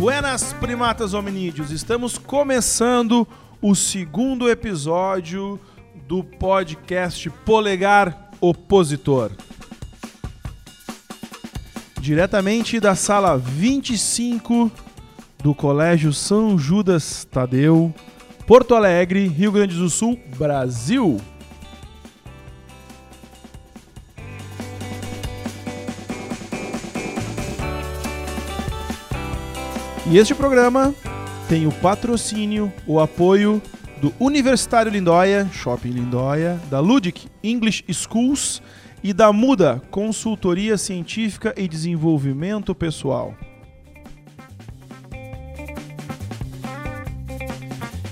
Buenas primatas hominídeos, estamos começando o segundo episódio do podcast Polegar Opositor. Diretamente da sala 25 do Colégio São Judas Tadeu, Porto Alegre, Rio Grande do Sul, Brasil. E este programa tem o patrocínio, o apoio do Universitário Lindóia, Shopping Lindóia, da Ludic English Schools e da Muda Consultoria Científica e Desenvolvimento Pessoal.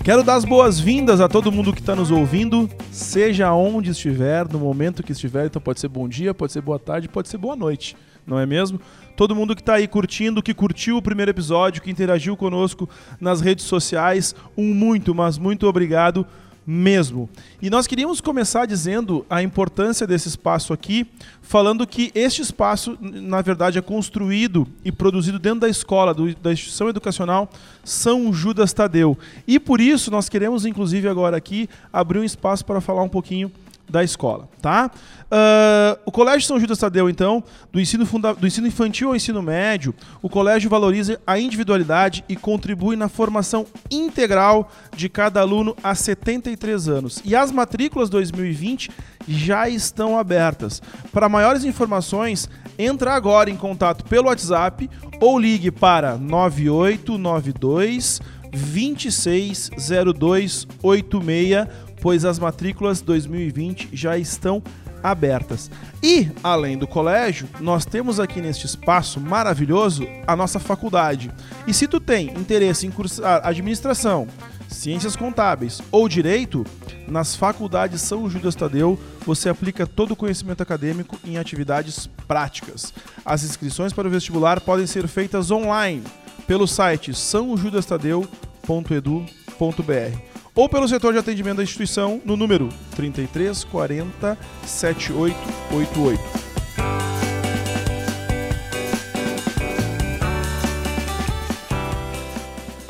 Quero dar as boas-vindas a todo mundo que está nos ouvindo, seja onde estiver, no momento que estiver. Então pode ser bom dia, pode ser boa tarde, pode ser boa noite, não é mesmo? Todo mundo que está aí curtindo, que curtiu o primeiro episódio, que interagiu conosco nas redes sociais, um muito, mas muito obrigado mesmo. E nós queríamos começar dizendo a importância desse espaço aqui, falando que este espaço, na verdade, é construído e produzido dentro da escola, do, da instituição educacional São Judas Tadeu. E por isso nós queremos, inclusive, agora aqui, abrir um espaço para falar um pouquinho da escola, tá? Uh, o Colégio São Judas Tadeu, então, do ensino, funda do ensino infantil ao ensino médio, o colégio valoriza a individualidade e contribui na formação integral de cada aluno há 73 anos. E as matrículas 2020 já estão abertas. Para maiores informações, entra agora em contato pelo WhatsApp ou ligue para 9892 260286 pois as matrículas 2020 já estão abertas. E, além do colégio, nós temos aqui neste espaço maravilhoso a nossa faculdade. E se tu tem interesse em cursar administração, ciências contábeis ou direito, nas faculdades São Judas Tadeu você aplica todo o conhecimento acadêmico em atividades práticas. As inscrições para o vestibular podem ser feitas online pelo site sãojudastadeu.edu.br ou pelo setor de atendimento da instituição no número 3340 7888.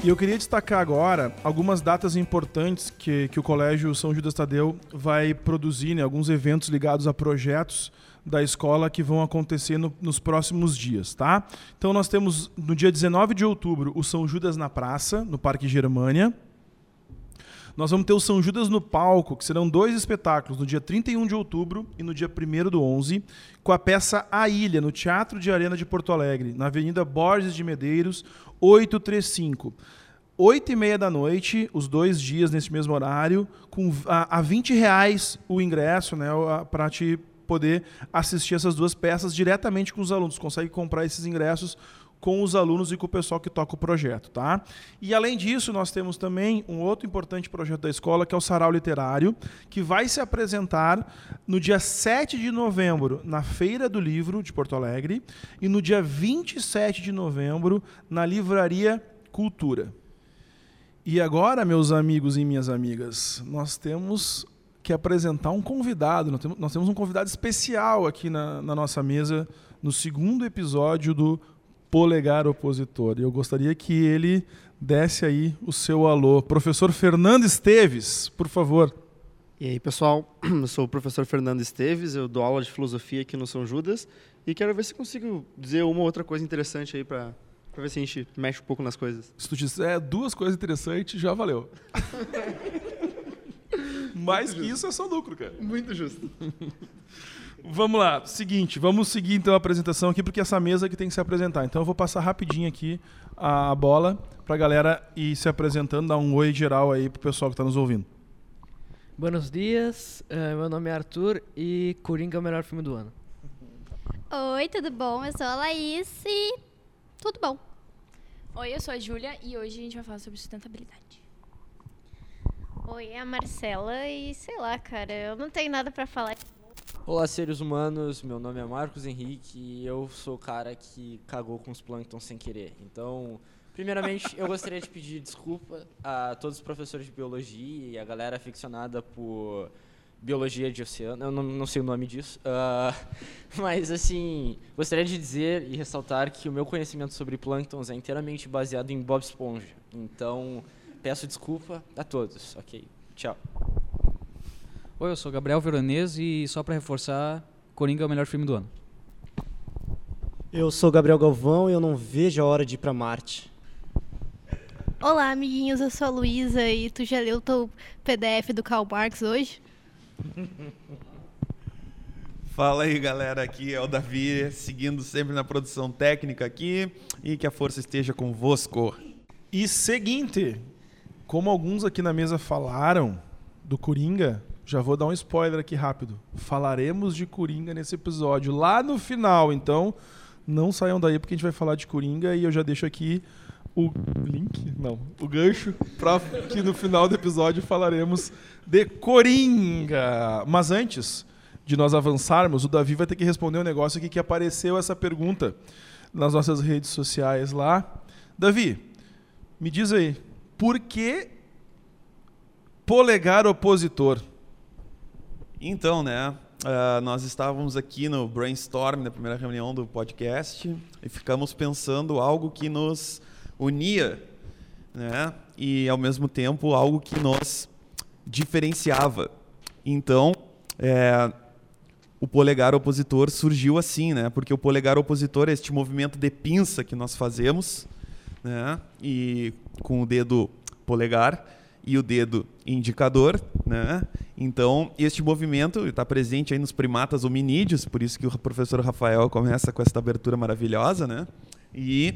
E eu queria destacar agora algumas datas importantes que, que o Colégio São Judas Tadeu vai produzir, né, alguns eventos ligados a projetos da escola que vão acontecer no, nos próximos dias, tá? Então nós temos no dia 19 de outubro o São Judas na Praça, no Parque Germânia. Nós vamos ter o São Judas no palco, que serão dois espetáculos, no dia 31 de outubro e no dia 1 do 11, com a peça A Ilha, no Teatro de Arena de Porto Alegre, na Avenida Borges de Medeiros, 835. 8 e meia da noite, os dois dias nesse mesmo horário, com a, a 20 reais o ingresso, né, para te poder assistir essas duas peças diretamente com os alunos. Consegue comprar esses ingressos com os alunos e com o pessoal que toca o projeto, tá? E além disso, nós temos também um outro importante projeto da escola, que é o Sarau Literário, que vai se apresentar no dia 7 de novembro na Feira do Livro de Porto Alegre e no dia 27 de novembro na Livraria Cultura. E agora, meus amigos e minhas amigas, nós temos que apresentar um convidado. Nós temos, um convidado especial aqui na, na nossa mesa no segundo episódio do polegar opositor. E eu gostaria que ele desse aí o seu alô. Professor Fernando Esteves, por favor. E aí, pessoal, eu sou o professor Fernando Esteves, eu dou aula de filosofia aqui no São Judas e quero ver se consigo dizer uma ou outra coisa interessante aí para ver se a gente mexe um pouco nas coisas. Se tu disser duas coisas interessantes, já valeu. Mais que isso é só lucro, cara. Muito justo. Vamos lá, seguinte, vamos seguir então a apresentação aqui, porque essa mesa que tem que se apresentar. Então eu vou passar rapidinho aqui a bola para a galera ir se apresentando, dar um oi geral aí pro pessoal que está nos ouvindo. Buenos dias, uh, meu nome é Arthur e Coringa é o melhor filme do ano. Oi, tudo bom? Eu sou a Laís e tudo bom. Oi, eu sou a Júlia e hoje a gente vai falar sobre sustentabilidade. Oi, é a Marcela e sei lá, cara, eu não tenho nada para falar. Olá, seres humanos. Meu nome é Marcos Henrique e eu sou o cara que cagou com os plânctons sem querer. Então, primeiramente, eu gostaria de pedir desculpa a todos os professores de biologia e a galera aficionada por biologia de oceano, eu não, não sei o nome disso. ah, mas, assim, gostaria de dizer e ressaltar que o meu conhecimento sobre plânctons é inteiramente baseado em Bob Esponja. Então, peço desculpa a todos, ok? Tchau. Oi, eu sou Gabriel Veronese e só pra reforçar, Coringa é o melhor filme do ano. Eu sou Gabriel Galvão e eu não vejo a hora de ir pra Marte. Olá, amiguinhos, eu sou a Luísa e tu já leu o teu PDF do Karl Marx hoje? Fala aí, galera. Aqui é o Davi, seguindo sempre na produção técnica aqui e que a força esteja convosco. E seguinte, como alguns aqui na mesa falaram do Coringa, já vou dar um spoiler aqui rápido. Falaremos de Coringa nesse episódio lá no final, então não saiam daí porque a gente vai falar de Coringa e eu já deixo aqui o link, não, o gancho para que no final do episódio falaremos de Coringa. Mas antes de nós avançarmos, o Davi vai ter que responder um negócio aqui que apareceu essa pergunta nas nossas redes sociais lá. Davi, me diz aí, por que polegar opositor? Então, né? ah, nós estávamos aqui no brainstorm, na primeira reunião do podcast, e ficamos pensando algo que nos unia, né? E ao mesmo tempo algo que nos diferenciava. Então, é, o polegar opositor surgiu assim, né? Porque o polegar opositor é este movimento de pinça que nós fazemos, né? E com o dedo polegar e o dedo indicador, né? Então, este movimento está presente aí nos primatas hominídeos, por isso que o professor Rafael começa com essa abertura maravilhosa, né? E,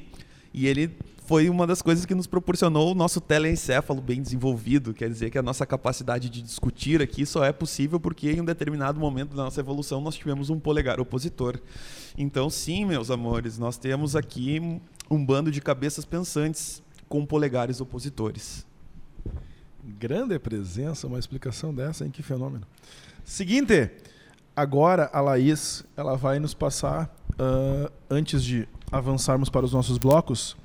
e ele foi uma das coisas que nos proporcionou o nosso telencéfalo bem desenvolvido, quer dizer que a nossa capacidade de discutir aqui só é possível porque em um determinado momento da nossa evolução nós tivemos um polegar opositor. Então, sim, meus amores, nós temos aqui um bando de cabeças pensantes com polegares opositores. Grande presença, uma explicação dessa, hein? Que fenômeno. Seguinte, agora a Laís ela vai nos passar, ah, antes de avançarmos para os nossos blocos,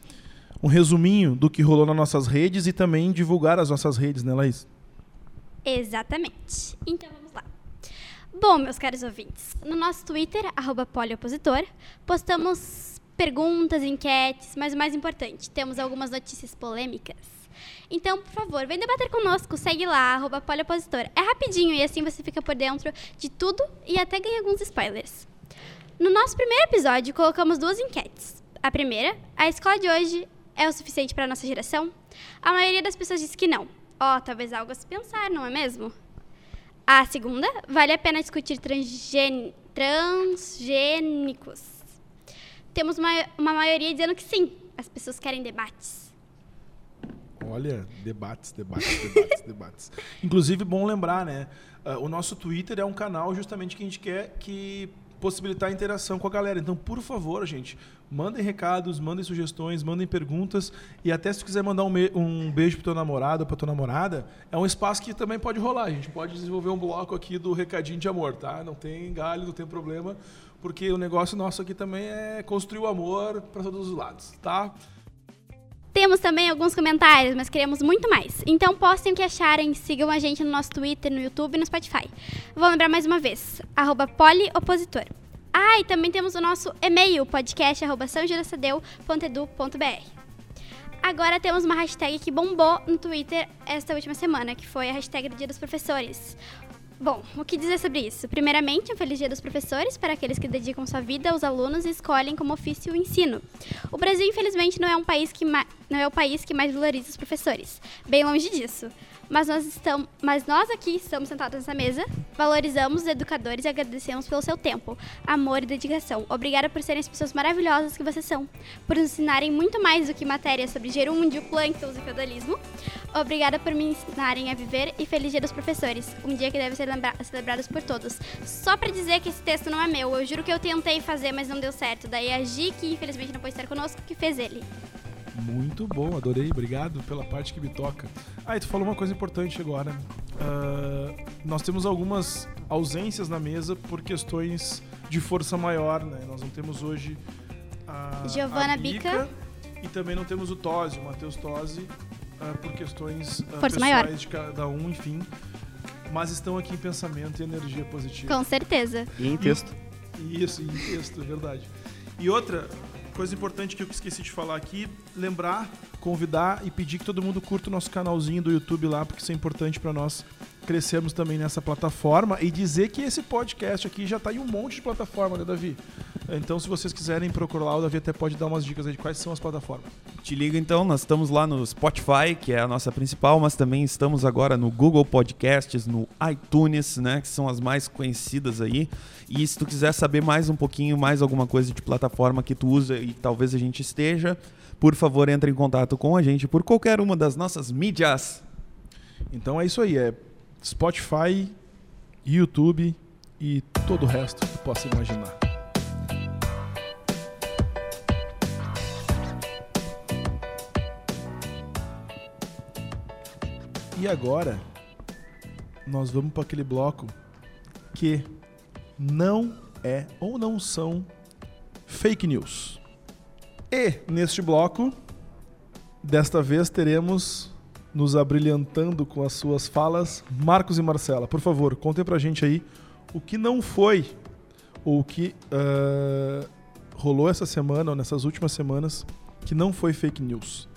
um resuminho do que rolou nas nossas redes e também divulgar as nossas redes, né, Laís? Exatamente. Então vamos lá. Bom, meus caros ouvintes, no nosso Twitter, poliopositor, postamos perguntas, enquetes, mas o mais importante, temos algumas notícias polêmicas. Então, por favor, vem debater conosco, segue lá, arroba poliopositor. É rapidinho e assim você fica por dentro de tudo e até ganha alguns spoilers. No nosso primeiro episódio, colocamos duas enquetes. A primeira, a escola de hoje é o suficiente para nossa geração? A maioria das pessoas disse que não. Ó, talvez algo a se pensar, não é mesmo? A segunda, vale a pena discutir transgênicos. Temos uma, uma maioria dizendo que sim, as pessoas querem debates. Olha, debates, debates, debates, debates. Inclusive, bom lembrar, né? ah, o nosso Twitter é um canal justamente que a gente quer que possibilitar a interação com a galera. Então, por favor, gente, mandem recados, mandem sugestões, mandem perguntas e até se quiser mandar um, um beijo pro teu namorado ou pra tua namorada, é um espaço que também pode rolar. A gente pode desenvolver um bloco aqui do recadinho de amor, tá? Não tem galho, não tem problema, porque o negócio nosso aqui também é construir o amor para todos os lados, tá? Temos também alguns comentários, mas queremos muito mais. Então postem o que acharem, sigam a gente no nosso Twitter, no YouTube e no Spotify. Vou lembrar mais uma vez, poliopositor. Ah, e também temos o nosso e-mail, podcast. Agora temos uma hashtag que bombou no Twitter esta última semana, que foi a hashtag do Dia dos Professores. Bom, o que dizer sobre isso? Primeiramente, um feliz dia dos professores para aqueles que dedicam sua vida aos alunos e escolhem como ofício o ensino. O Brasil, infelizmente, não é um país que não é o país que mais valoriza os professores. Bem longe disso. Mas nós estamos, mas nós aqui estamos sentados nessa mesa, valorizamos os educadores e agradecemos pelo seu tempo, amor e dedicação. Obrigada por serem as pessoas maravilhosas que vocês são, por nos ensinarem muito mais do que matérias sobre gerúndio, plânctons e feudalismo. Obrigada por me ensinarem a viver e feliz dia dos professores, um dia que deve ser celebrado por todos. Só pra dizer que esse texto não é meu, eu juro que eu tentei fazer, mas não deu certo. Daí a Gi, que infelizmente não pode estar conosco, que fez ele. Muito bom, adorei, obrigado pela parte que me toca. Ah, e tu falou uma coisa importante agora. Ah, nós temos algumas ausências na mesa por questões de força maior, né? Nós não temos hoje a Giovana a Bica. e também não temos o Tosi, o Matheus Tosi, ah, por questões ah, Força pessoais maior. de cada um, enfim. mas estão aqui em pensamento e energia positiva. Com certeza. E em texto. Isso, em texto, é verdade. E outra coisa importante que eu esqueci de falar aqui, lembrar, convidar e pedir que todo mundo curta o nosso canalzinho do YouTube lá, porque isso é importante para nós crescermos também nessa plataforma e dizer que esse podcast aqui já tá em um monte de plataforma, né, Davi? Então, se vocês quiserem procurar lá, o Davi até pode dar umas dicas de quais são as plataformas. Te liga então, nós estamos lá no Spotify, que é a nossa principal, mas também estamos agora no Google Podcasts, no iTunes, né, que são as mais conhecidas aí. E se tu quiser saber mais um pouquinho, mais alguma coisa de plataforma que tu usa e talvez a gente esteja, por favor, entre em contato com a gente por qualquer uma das nossas mídias. Então é isso aí, é Spotify, YouTube e todo o resto que possa imaginar. E agora nós vamos para aquele bloco que não é ou não são fake news. E neste bloco, desta vez teremos nos abrilhantando com as suas falas Marcos e Marcela. Por favor, contem pra gente aí o que não foi ou o que uh, rolou essa semana ou nessas últimas semanas que não foi fake news.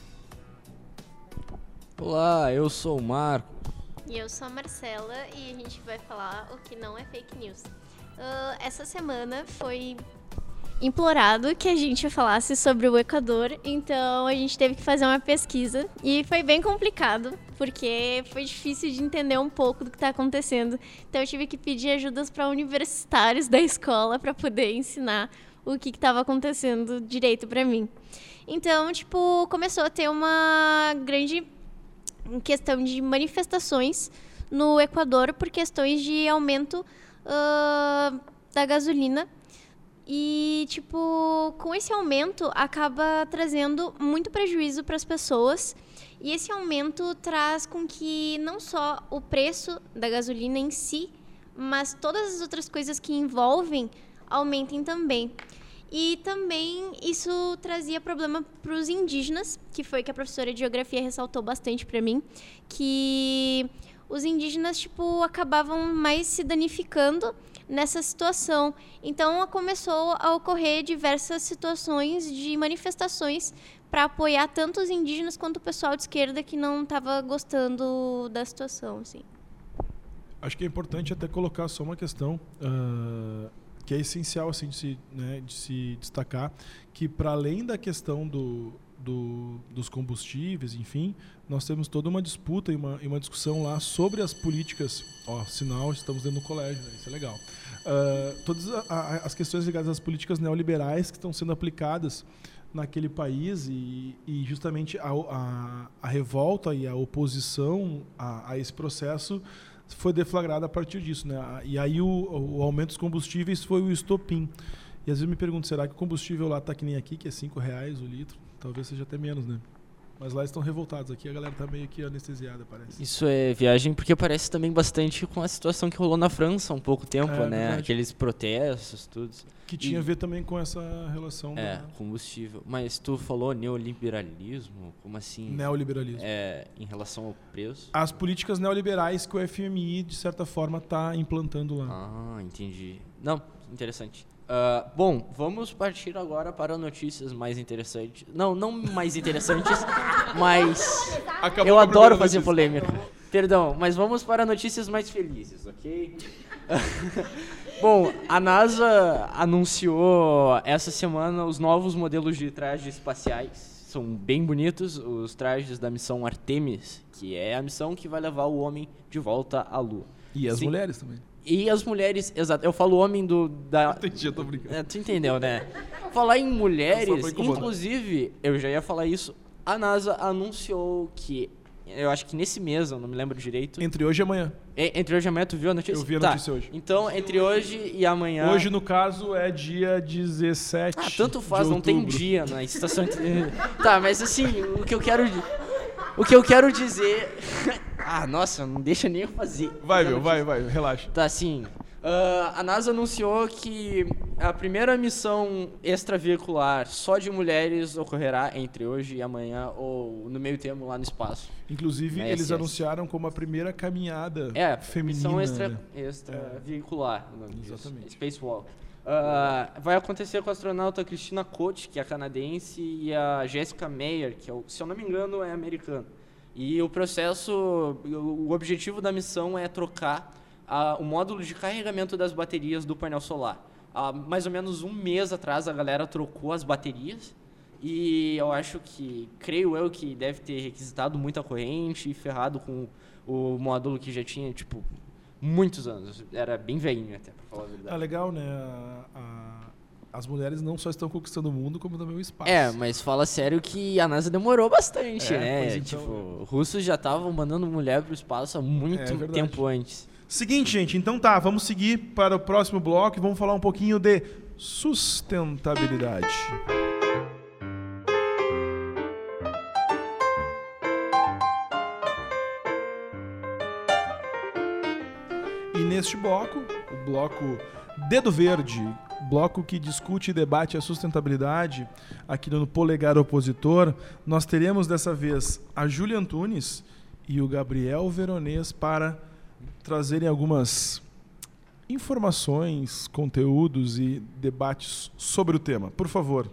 Olá, eu sou o Marco. E eu sou a Marcela e a gente vai falar o que não é fake news. Uh, essa semana foi implorado que a gente falasse sobre o Equador, então a gente teve que fazer uma pesquisa e foi bem complicado, porque foi difícil de entender um pouco do que está acontecendo. Então eu tive que pedir ajudas para universitários da escola para poder ensinar o que estava acontecendo direito para mim. Então, tipo, começou a ter uma grande questão de manifestações no Equador por questões de aumento uh, da gasolina. E, tipo, com esse aumento acaba trazendo muito prejuízo para as pessoas. E esse aumento traz com que não só o preço da gasolina em si, mas todas as outras coisas que envolvem aumentem também. E também isso trazia problema para os indígenas, que foi que a professora de geografia ressaltou bastante para mim, que os indígenas tipo acabavam mais se danificando nessa situação. Então começou a ocorrer diversas situações de manifestações para apoiar tanto os indígenas quanto o pessoal de esquerda que não estava gostando da situação, assim. Acho que é importante até colocar só uma questão. Uh que é essencial assim de se, né, de se destacar que para além da questão do, do, dos combustíveis, enfim, nós temos toda uma disputa e uma, e uma discussão lá sobre as políticas. Ó, sinal, estamos dentro do colégio, né? isso é legal. Uh, todas a, a, as questões ligadas às políticas neoliberais que estão sendo aplicadas naquele país e, e justamente a, a, a, revolta e a oposição a, a esse processo foi deflagrada a partir disso, né? E aí o, o aumento dos combustíveis foi o estopim. E às vezes me pergunto, será que o combustível lá está que nem aqui, que é cinco reais o litro? Talvez seja até menos, né? Mas lá estão revoltados. Aqui a galera tá meio que anestesiada, parece. Isso é viagem porque parece também bastante com a situação que rolou na França há um pouco tempo, é, né? Verdade. Aqueles protestos, tudo. Que tinha e... a ver também com essa relação. É, da... combustível. Mas tu falou neoliberalismo? Como assim? Neoliberalismo. É, em relação ao preço? As políticas neoliberais que o FMI, de certa forma, está implantando lá. Ah, entendi. Não, interessante. Uh, bom, vamos partir agora para notícias mais interessantes. Não, não mais interessantes, mas Acabou eu adoro fazer notícia. polêmica. Perdão, mas vamos para notícias mais felizes, ok? bom, a NASA anunciou essa semana os novos modelos de trajes espaciais. São bem bonitos, os trajes da missão Artemis, que é a missão que vai levar o homem de volta à Lua. E as Sim. mulheres também. E as mulheres, exato, eu falo homem do. Da, Entendi, eu tô brincando. É, tu entendeu, né? Falar em mulheres, inclusive, eu já ia falar isso. A NASA anunciou que. Eu acho que nesse mês, eu não me lembro direito. Entre hoje e amanhã. É, entre hoje e amanhã, tu viu a notícia? Eu vi a tá. notícia hoje. Então, entre hoje e amanhã. Hoje, no caso, é dia 17. Ah, tanto faz, não tem dia na estação. tá, mas assim, o que eu quero. O que eu quero dizer. ah, nossa, não deixa nem eu fazer. Vai, meu, vai, vai, relaxa. Tá assim. Ah, a NASA anunciou que a primeira missão extravehicular só de mulheres ocorrerá entre hoje e amanhã ou no meio termo lá no espaço. Inclusive, Na eles SS. anunciaram como a primeira caminhada É, feminina. missão extra, né? o nome disso. Exatamente. Spacewalk. Ah, vai acontecer com a astronauta Christina Koch, que é canadense, e a Jessica Meyer, que, é se eu não me engano, é americana. E o processo, o objetivo da missão é trocar ah, o módulo de carregamento das baterias do painel solar. Há mais ou menos um mês atrás a galera trocou as baterias e eu acho que, creio eu, que deve ter requisitado muita corrente e ferrado com o módulo que já tinha, tipo, muitos anos. Era bem velhinho até, pra falar a verdade. Ah, legal, né? A- a- as mulheres não só estão conquistando o mundo, como também o espaço. É, mas fala sério que a NASA demorou bastante, É, né? então, tipo, russos já estavam mandando mulher pro espaço há muito É verdade. tempo antes. Seguinte, gente, então tá, vamos seguir para o próximo bloco e vamos falar um pouquinho de sustentabilidade. Neste bloco, o bloco Dedo Verde, bloco que discute e debate a sustentabilidade aqui no Polegar Opositor, nós teremos dessa vez a Júlia Antunes e o Gabriel Veronês para trazerem algumas informações, conteúdos e debates sobre o tema. Por favor.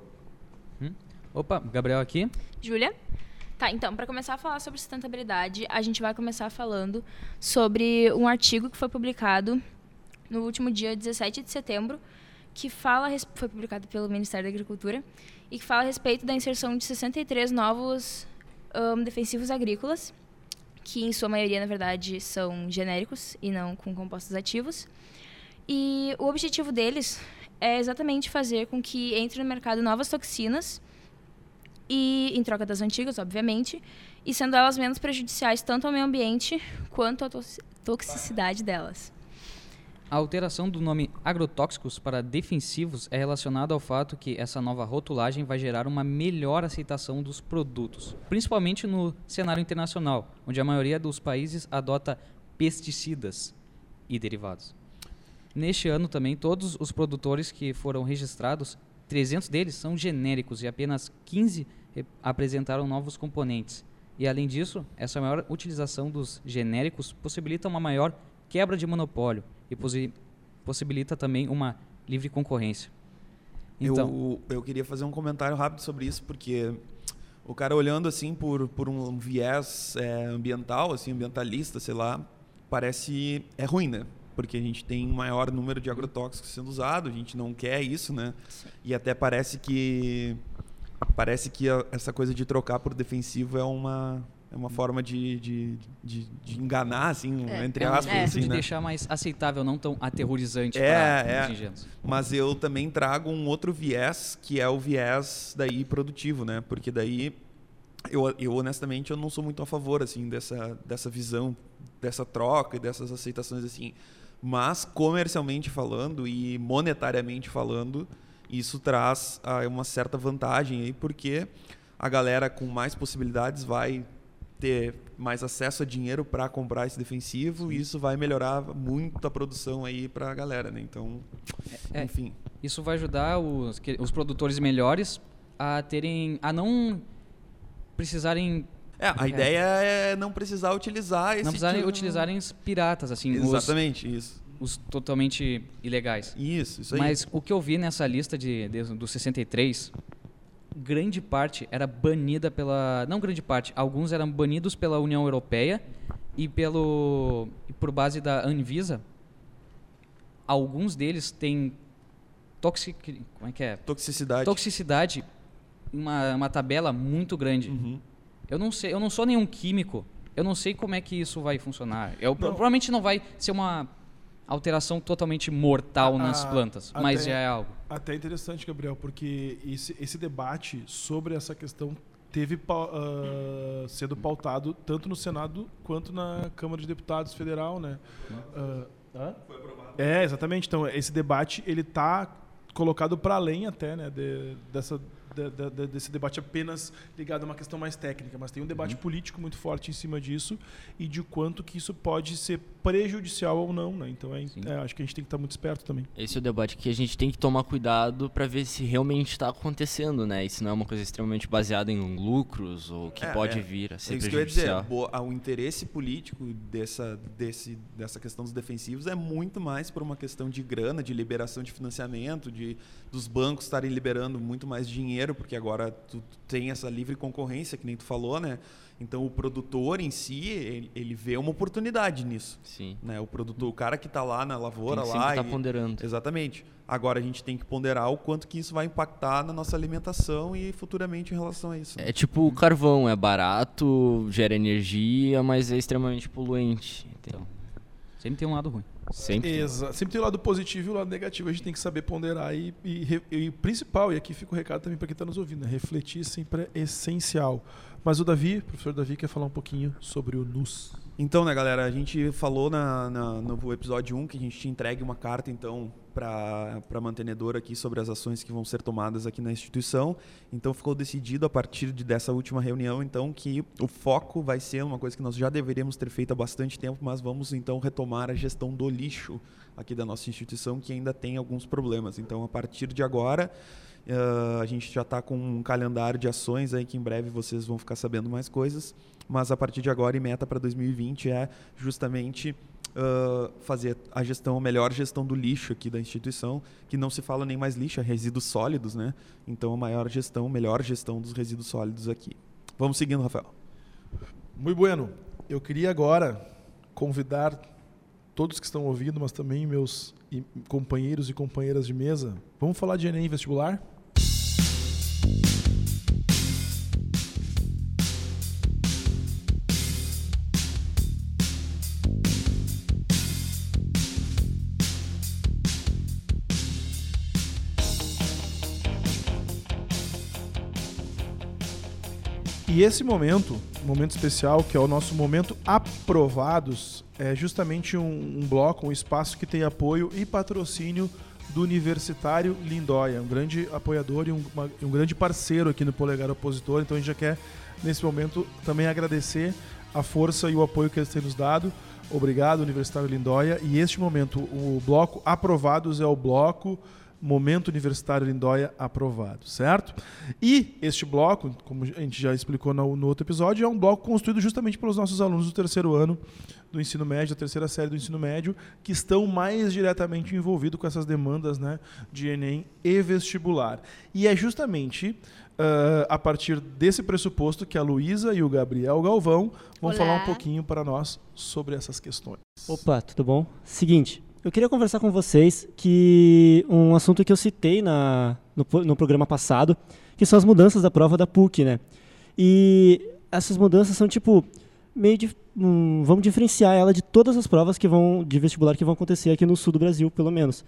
Opa, Gabriel aqui. Júlia? Tá, então, para começar a falar sobre sustentabilidade, a gente vai começar falando sobre um artigo que foi publicado no último dia 17 de setembro, que fala, foi publicado pelo Ministério da Agricultura, e que fala a respeito da inserção de 63 novos ahn, defensivos agrícolas, que em sua maioria, na verdade, são genéricos e não com compostos ativos. E o objetivo deles é exatamente fazer com que entre no mercado novas toxinas e em troca das antigas, obviamente, e sendo elas menos prejudiciais tanto ao meio ambiente quanto à toxi- toxicidade delas. A alteração do nome agrotóxicos para defensivos é relacionada ao fato que essa nova rotulagem vai gerar uma melhor aceitação dos produtos, principalmente no cenário internacional, onde a maioria dos países adota pesticidas e derivados. Neste ano também, todos os produtores que foram registrados, 300 deles são genéricos e apenas 15 re- apresentaram novos componentes. E além disso, essa maior utilização dos genéricos possibilita uma maior quebra de monopólio e posi- possibilita também uma livre concorrência. Então, Eu, eu queria fazer um comentário rápido sobre isso, porque o cara olhando assim por, por um viés é, ambiental, assim, ambientalista, sei lá, parece é ruim, né? Porque a gente tem um maior número de agrotóxicos sendo usado, a gente não quer isso, né? E até parece que parece que a- essa coisa de trocar por defensivo é uma é uma forma de, de, de, de enganar, assim, É, entre é aspas, jeito assim, de né? deixar mais aceitável, não tão aterrorizante É, para é. os ingênuos. Mas eu também trago um outro viés, que é o viés daí produtivo, né? Porque daí eu, eu honestamente eu não sou muito a favor assim dessa dessa visão, dessa troca e dessas aceitações assim. Mas comercialmente falando e monetariamente falando, isso traz ah, uma certa vantagem aí, porque a galera com mais possibilidades vai ter mais acesso a dinheiro para comprar esse defensivo e isso vai melhorar muito a produção aí para a galera, né? Então, É, enfim. Isso vai ajudar os, os produtores melhores a terem, a não precisarem. É, a ideia é não precisar utilizar esse não precisarem tipo- utilizarem os piratas, assim. os- Exatamente, isso. Os totalmente ilegais. Isso, isso aí. Mas o que eu vi nessa lista de, de, dos 63, grande parte era banida pela. Não grande parte, alguns eram banidos pela União Europeia e pelo e por base da Anvisa. Alguns deles têm toxic, como é que é? Toxicidade. Toxicidade, uma, uma tabela muito grande. Uhum. Eu não sei, eu não sou nenhum químico. Eu não sei como é que isso vai funcionar. Eu, provavelmente não vai ser uma alteração totalmente mortal nas plantas, mas até- já é algo. Até interessante, Gabriel, porque esse, esse debate sobre essa questão teve ah, sendo pautado tanto no Senado quanto na Câmara de Deputados Federal, né? Ah, hã? É, exatamente. Então, esse debate ele está colocado para além até, né, de- dessa da- da- desse debate apenas ligado a uma questão mais técnica, mas tem um debate Uhum. político muito forte em cima disso e de quanto que isso pode ser prejudicial ou não, né? Então é, é, acho que a gente tem que estar muito esperto também. Esse é o debate que a gente tem que tomar cuidado para ver se realmente está acontecendo, né? E se não é uma coisa extremamente baseada em lucros ou que É, pode é. vir a ser é isso que eu ia dizer. prejudicial. Boa- ah, O interesse político dessa, desse, dessa questão dos defensivos é muito mais por uma questão de grana, de liberação de financiamento, de dos bancos estarem liberando muito mais dinheiro, porque agora tu, tu tem essa livre concorrência, que nem tu falou, né? Então o produtor em si, ele, ele vê uma oportunidade nisso. Sim. Né? O produtor, o cara que está lá na lavoura Tem que lá. sempre tá e- ponderando. Exatamente. Agora a gente tem que ponderar o quanto que isso vai impactar na nossa alimentação e futuramente em relação a isso. né? É tipo o carvão, é barato, gera energia, mas é extremamente poluente. Então, Sempre tem um lado ruim. Sempre. tem. Exa Sempre tem o lado positivo e o lado negativo. A gente tem que saber ponderar e, e, e principal, e aqui fica o recado também para quem está nos ouvindo, né? refletir sempre é essencial. Mas o Davi, o professor Davi, quer falar um pouquinho sobre o NUS. Então, né, galera, a gente falou na, na- no episódio 1 que a gente tinha entregue uma carta, então, para a mantenedora aqui sobre as ações que vão ser tomadas aqui na instituição. Então, ficou decidido a partir de, dessa última reunião, então, que o foco vai ser uma coisa que nós já deveríamos ter feito há bastante tempo, mas vamos, então, retomar a gestão do lixo aqui da nossa instituição, que ainda tem alguns problemas. Então, a partir de agora, eh, a gente já está com um calendário de ações aí que em breve vocês vão ficar sabendo mais coisas. Mas a partir de agora e meta para 2020 é justamente ah, fazer a gestão, a melhor gestão do lixo aqui da instituição, que não se fala nem mais lixo, é resíduos sólidos, né? Então a maior gestão, melhor gestão dos resíduos sólidos aqui. Vamos seguindo, Rafael. Muito bueno. Eu queria agora convidar todos que estão ouvindo, mas também meus companheiros e companheiras de mesa. Vamos falar de Enem vestibular? E esse momento, momento especial, que é o nosso momento aprovados, é justamente um, um bloco, um espaço que tem apoio e patrocínio do Universitário Lindóia, um grande apoiador e um, uma- um grande parceiro aqui no Polegar Opositor. Então a gente já quer, nesse momento, também agradecer a força e o apoio que eles têm nos dado. Obrigado, Universitário Lindóia. E este momento, o bloco aprovados é o bloco Momento Universitário Lindóia aprovado, certo? E este bloco, como a gente já explicou no, no outro episódio, é um bloco construído justamente pelos nossos alunos do terceiro ano do ensino médio, da terceira série do ensino médio, que estão mais diretamente envolvidos com essas demandas né, de Enem e vestibular. E é justamente ah, a partir desse pressuposto que a Luísa e o Gabriel Galvão vão Olá. falar um pouquinho para nós sobre essas questões. Opa, tudo bom? Seguinte, eu queria conversar com vocês que um assunto que eu citei na, no, no programa passado, que são as mudanças da prova da PUC, né? E essas mudanças são tipo meio de hum, vamos diferenciar ela de todas as provas que vão de vestibular que vão acontecer aqui no sul do Brasil, pelo menos,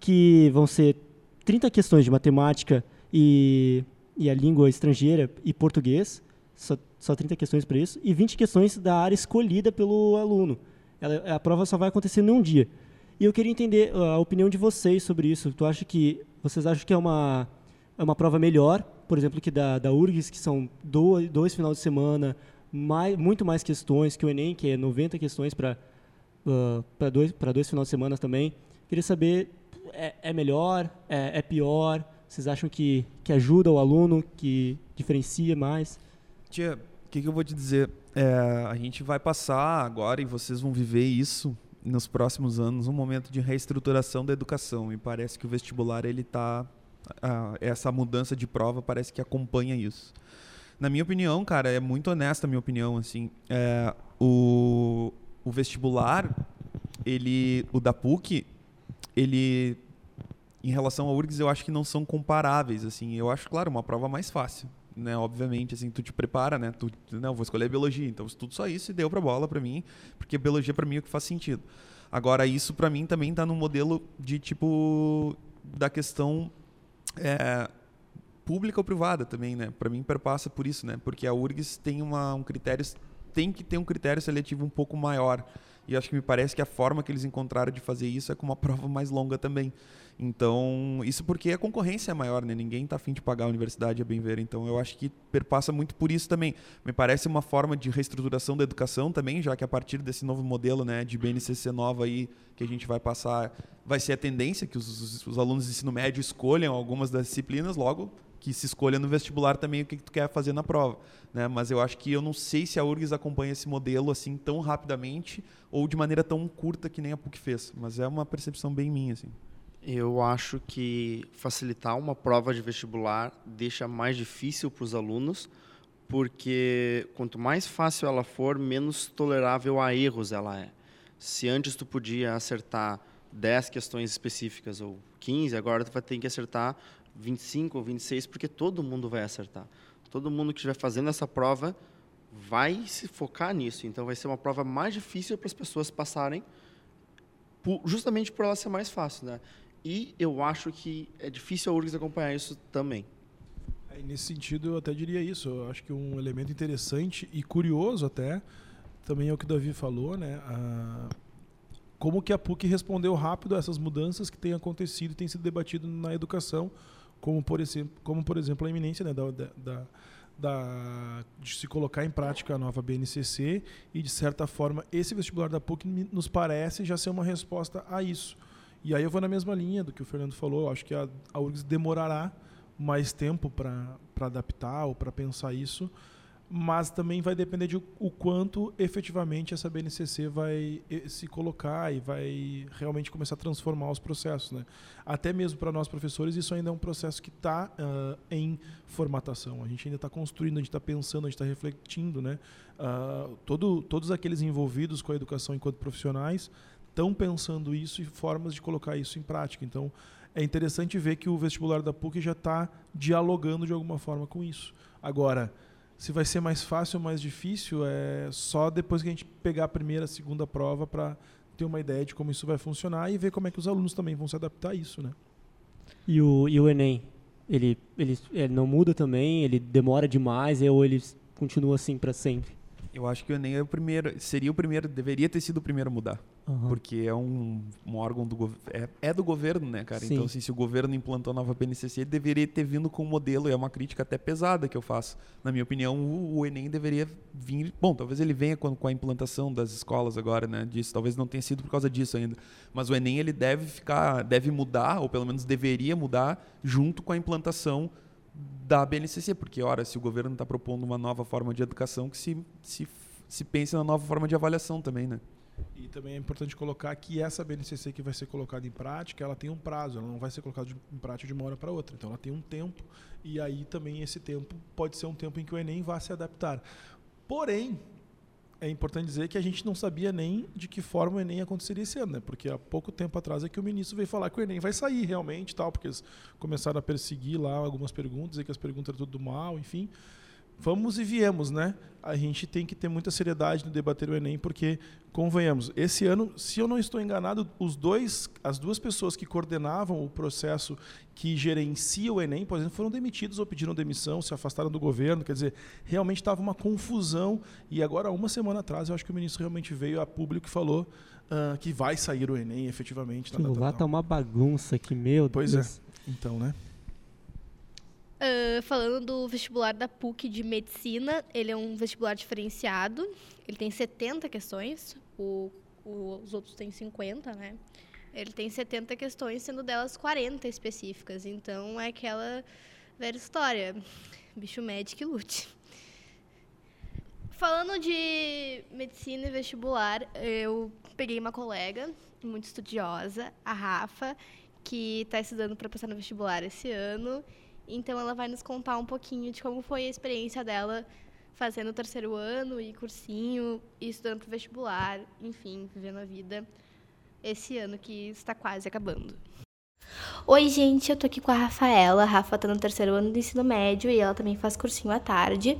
que vão ser 30 questões de matemática e, e a língua estrangeira e português, só, só 30 questões para isso, e 20 questões da área escolhida pelo aluno. Ela- a prova só vai acontecer num dia. E eu queria entender uh, a opinião de vocês sobre isso. Tu acha que vocês acham que é uma é uma prova melhor, por exemplo, que da da URGS, que são dois, dois final de semana, mais, muito mais questões que o ENEM, que é 90 questões para para dois para dois finais de semana também. Queria saber é, é melhor, é, é pior? Vocês acham que que ajuda o aluno, que diferencia mais? Tia, o que, que eu vou te dizer? É, a gente vai passar agora e vocês vão viver isso nos próximos anos, um momento de reestruturação da educação. E parece que o vestibular ele tá essa mudança de prova parece que acompanha isso. Na minha opinião, cara, é muito honesta a minha opinião, assim, é, o, o vestibular, ele, o da PUC, ele, em relação ao URGS, eu acho que não são comparáveis, assim, eu acho, claro, uma prova mais fácil, né, obviamente, assim, tu te prepara, né, tu, não, vou escolher biologia, então estudo só isso e deu pra bola pra mim, porque biologia pra mim é o que faz sentido. Agora, isso pra mim também tá no modelo de, tipo, da questão é, pública ou privada também, né? Para mim perpassa por isso, né? Porque a URGS tem uma, um critério tem que ter um critério seletivo um pouco maior. E acho que me parece que a forma que eles encontraram de fazer isso é com uma prova mais longa também. Então, isso porque a concorrência é maior, né? Ninguém está afim de pagar a universidade, a bem ver. Então, eu acho que perpassa muito por isso também. Me parece uma forma de reestruturação da educação também, já que a partir desse novo modelo né, de BNCC nova aí, que a gente vai passar, vai ser a tendência que os, os, os alunos de ensino médio escolham algumas das disciplinas, logo que se escolha no vestibular também o que, que tu quer fazer na prova. Né? Mas eu acho que eu não sei se a URGS acompanha esse modelo assim tão rapidamente ou de maneira tão curta que nem a PUC fez. Mas é uma percepção bem minha. Assim. Eu acho que facilitar uma prova de vestibular deixa mais difícil para os alunos, porque quanto mais fácil ela for, menos tolerável a erros ela é. Se antes tu podia acertar 10 questões específicas ou 15, agora tu vai ter que acertar 25 ou 26, porque todo mundo vai acertar. Todo mundo que estiver fazendo essa prova vai se focar nisso. Então vai ser uma prova mais difícil para as pessoas passarem, justamente por ela ser mais fácil, né? E eu acho que é difícil a URGS acompanhar isso também. Nesse sentido, eu até diria isso. Eu acho que um elemento interessante e curioso até, também é o que o Davi falou, né? A, como que a PUC respondeu rápido a essas mudanças que têm acontecido e têm sido debatido na educação, como por exemplo, como por exemplo a iminência né, da, da, da, de se colocar em prática a nova BNCC e de certa forma esse vestibular da PUC nos parece já ser uma resposta a isso. E aí eu vou na mesma linha do que o Fernando falou. Acho que a, a URGS demorará mais tempo para adaptar ou para pensar isso, mas também vai depender de o quanto efetivamente essa BNCC vai se colocar e vai realmente começar a transformar os processos. Né? Até mesmo para nós professores, isso ainda é um processo que está uh, em formatação. A gente ainda está construindo, a gente está pensando, a gente está refletindo. Né? Uh, todo, todos aqueles envolvidos com a educação enquanto profissionais estão pensando isso e formas de colocar isso em prática. Então, é interessante ver que o vestibular da PUC já está dialogando de alguma forma com isso. Agora, se vai ser mais fácil ou mais difícil, é só depois que a gente pegar a primeira, a segunda prova para ter uma ideia de como isso vai funcionar e ver como é que os alunos também vão se adaptar a isso, né? E o, e o Enem, ele, ele, ele não muda também? Ele demora demais ou ele continua assim para sempre? Eu acho que o Enem é o primeiro, seria o primeiro, deveria ter sido o primeiro a mudar. Uhum. Porque é um, um órgão do é, é do governo, né, cara? Sim. Então, assim, se o governo implantou a nova PNCC, ele deveria ter vindo com um modelo, e é uma crítica até pesada que eu faço. Na minha opinião, o, o Enem deveria vir. Bom, talvez ele venha com, com a implantação das escolas agora, né? Disso. Talvez não tenha sido por causa disso ainda. Mas o Enem ele deve ficar, deve mudar, ou pelo menos deveria mudar, junto com a implantação da BNCC, porque, ora, se o governo está propondo uma nova forma de educação, que se, se, se pense na nova forma de avaliação também, né? E também é importante colocar que essa BNCC que vai ser colocada em prática, ela tem um prazo, ela não vai ser colocada em prática de uma hora para outra. Então ela tem um tempo e aí também esse tempo pode ser um tempo em que o Enem vá se adaptar. Porém, é importante dizer que a gente não sabia nem de que forma o Enem aconteceria esse ano, né? Porque há pouco tempo atrás é que o ministro veio falar que o Enem vai sair realmente, tal, porque eles começaram a perseguir lá algumas perguntas, e que as perguntas eram tudo mal, enfim. Vamos e viemos, né? A gente tem que ter muita seriedade no debater o Enem, porque, convenhamos, esse ano, se eu não estou enganado, os dois, as duas pessoas que coordenavam o processo que gerencia o Enem, por exemplo, foram demitidos ou pediram demissão, se afastaram do governo. Quer dizer, realmente estava uma confusão. E agora, uma semana atrás, eu acho que o ministro realmente veio a público e falou uh, que vai sair o Enem, efetivamente. lá está uma bagunça que, meu Deus. Pois é. Então, né? Uh, falando do vestibular da PUC de Medicina, ele é um vestibular diferenciado. Ele tem 70 questões, o, o, os outros têm 50, né? Ele tem 70 questões, sendo delas 40 específicas. Então, é aquela velha história. Bicho médico que lute. Falando de medicina e vestibular, eu peguei uma colega muito estudiosa, a Rafa, que está estudando para passar no vestibular esse ano então ela vai nos contar um pouquinho de como foi a experiência dela fazendo o terceiro ano e cursinho, e estudando o vestibular, enfim, vivendo a vida esse ano que está quase acabando. Oi, gente, eu tô aqui com a Rafaela. A Rafa tá no terceiro ano do ensino médio e ela também faz cursinho à tarde.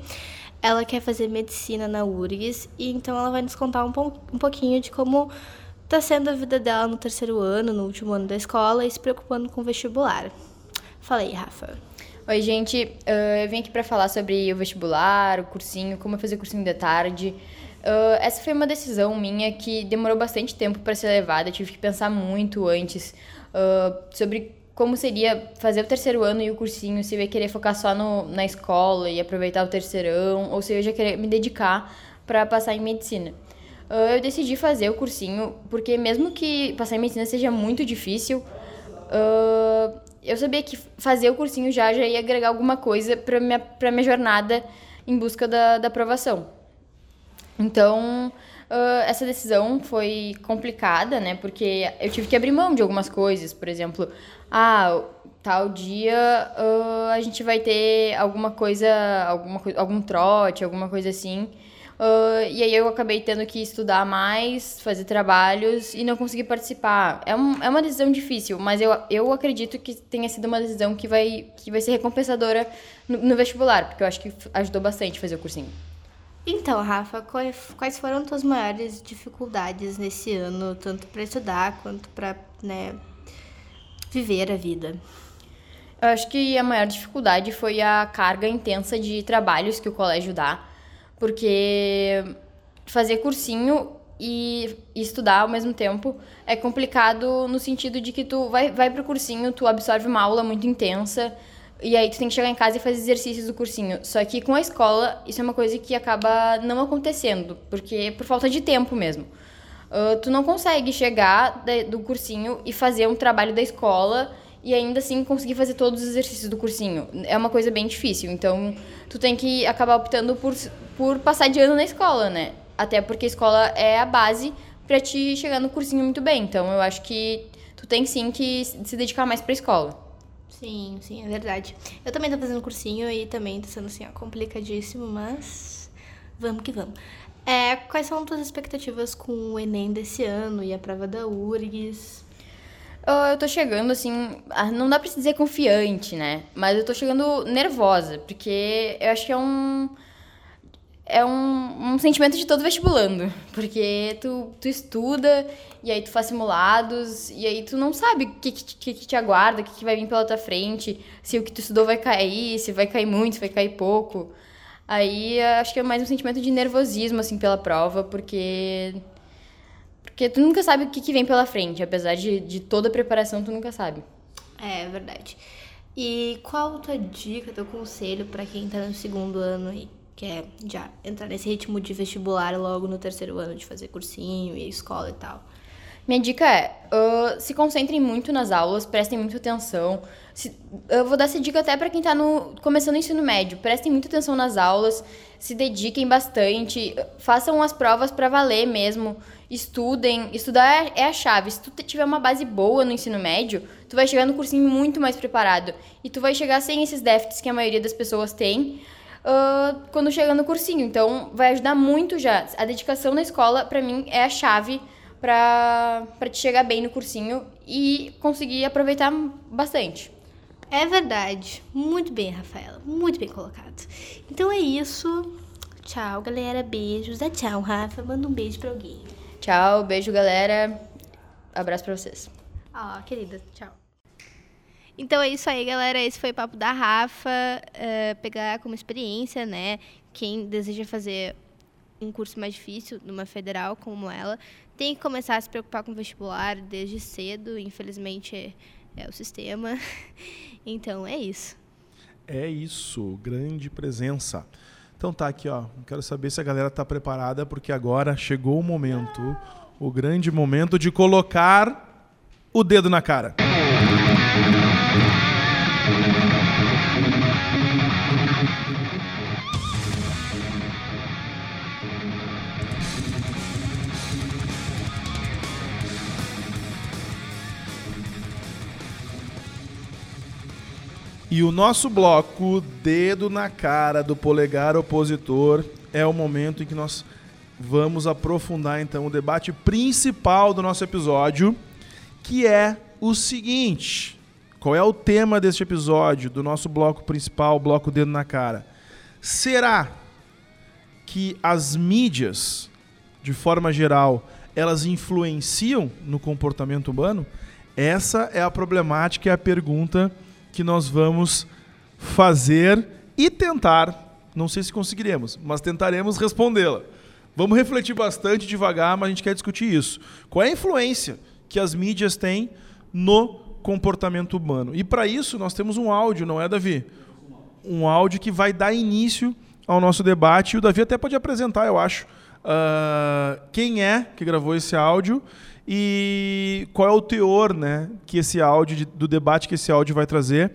Ela quer fazer medicina na URGS e então ela vai nos contar um, um pouquinho de como tá sendo a vida dela no terceiro ano, no último ano da escola e se preocupando com o vestibular. Fala aí, Rafa. Oi, gente. Uh, eu vim aqui para falar sobre o vestibular, o cursinho, como fazer cursinho de tarde. Uh, essa foi uma decisão minha que demorou bastante tempo para ser levada. Eu tive que pensar muito antes uh, sobre como seria fazer o terceiro ano e o cursinho, se eu ia querer focar só no, na escola e aproveitar o terceirão, ou se eu ia querer me dedicar para passar em medicina. Uh, eu decidi fazer o cursinho porque mesmo que passar em medicina seja muito difícil, eu sabia que fazer o cursinho já já ia agregar alguma coisa para minha para minha jornada em busca da, da aprovação. Então, uh, essa decisão foi complicada, né? Porque eu tive que abrir mão de algumas coisas. Por exemplo, ah, tal dia uh, a gente vai ter alguma coisa, alguma, algum trote, alguma coisa assim. Uh, e aí eu acabei tendo que estudar mais, fazer trabalhos e não consegui participar. É, um, é uma decisão difícil, mas eu, eu acredito que tenha sido uma decisão que vai, que vai ser recompensadora no, no vestibular, porque eu acho que ajudou bastante fazer o cursinho. Então, Rafa, quais foram tuas maiores dificuldades nesse ano, tanto para estudar quanto para né, viver a vida? Eu acho que a maior dificuldade foi a carga intensa de trabalhos que o colégio dá, porque fazer cursinho e, estudar ao mesmo tempo é complicado no sentido de que tu vai, vai pro cursinho, tu absorve uma aula muito intensa, e aí tu tem que chegar em casa e fazer exercícios do cursinho. Só que com a escola, isso é uma coisa que acaba não acontecendo, porque é por falta de tempo mesmo. Uh, tu não consegue chegar do cursinho e fazer um trabalho da escola e ainda assim conseguir fazer todos os exercícios do cursinho. É uma coisa bem difícil. Então, tu tem que acabar optando por, por passar de ano na escola, né? Até porque a escola é a base para te chegar no cursinho muito bem. Então, eu acho que tu tem sim que se dedicar mais para a escola. Sim, sim, é verdade. Eu também tô fazendo cursinho e também tá sendo assim, ó, complicadíssimo, mas vamos que vamos. É, quais são tuas expectativas com o Enem desse ano e a prova da URGS? Eu tô chegando, assim, não dá pra se dizer confiante, né? Mas eu tô chegando nervosa, porque eu acho que é um é um, um sentimento de todo vestibulando. Porque tu, tu estuda, e aí tu faz simulados, e aí tu não sabe o que, que, que te aguarda, o que, que vai vir pela tua frente, se o que tu estudou vai cair, se vai cair muito, se vai cair pouco. Aí acho que é mais um sentimento de nervosismo, assim, pela prova, porque. Porque tu nunca sabe o que, que vem pela frente, apesar de, de toda a preparação, tu nunca sabe. É, é verdade. E qual a tua dica, teu conselho para quem tá no segundo ano aí? quer já entrar nesse ritmo de vestibular logo no terceiro ano, de fazer cursinho e escola e tal? Minha dica é, uh, se concentrem muito nas aulas, prestem muita atenção. Se, eu vou dar essa dica até para quem está começando o ensino médio. Prestem muita atenção nas aulas, se dediquem bastante, façam as provas para valer mesmo, estudem. Estudar é, é a chave. Se tu tiver uma base boa no ensino médio, tu vai chegar no cursinho muito mais preparado. E tu vai chegar sem esses déficits que a maioria das pessoas tem uh, quando chega no cursinho. Então, vai ajudar muito já. A dedicação na escola, para mim, é a chave para te chegar bem no cursinho e conseguir aproveitar bastante. É verdade. Muito bem, Rafaela. Muito bem colocado. Então é isso. Tchau, galera. Beijos. Dá tchau, Rafa. Manda um beijo pra alguém. Tchau, beijo, galera. Abraço pra vocês. Ó, oh, querida. Tchau. Então é isso aí, galera. Esse foi o papo da Rafa. Uh, pegar como experiência, né? Quem deseja fazer um curso mais difícil numa federal como ela, tem que começar a se preocupar com o vestibular desde cedo. Infelizmente é, é o sistema. então é isso. É isso, grande presença. Então tá aqui, ó. Quero saber se a galera tá preparada, porque agora chegou o momento, o grande momento de colocar o dedo na cara. E o nosso bloco, dedo na cara do polegar opositor, é o momento em que nós vamos aprofundar então o debate principal do nosso episódio, que é o seguinte: qual é o tema deste episódio, do nosso bloco principal, bloco dedo na cara? Será que as mídias, de forma geral, elas influenciam no comportamento humano? Essa é a problemática e a pergunta que nós vamos fazer e tentar, não sei se conseguiremos, mas tentaremos respondê-la. Vamos refletir bastante devagar, mas a gente quer discutir isso. Qual é a influência que as mídias têm no comportamento humano? E para isso nós temos um áudio, não é, Davi? Um áudio que vai dar início ao nosso debate. E o Davi até pode apresentar, eu acho, uh, quem é que gravou esse áudio e qual é o teor né, que esse áudio, do debate que esse áudio vai trazer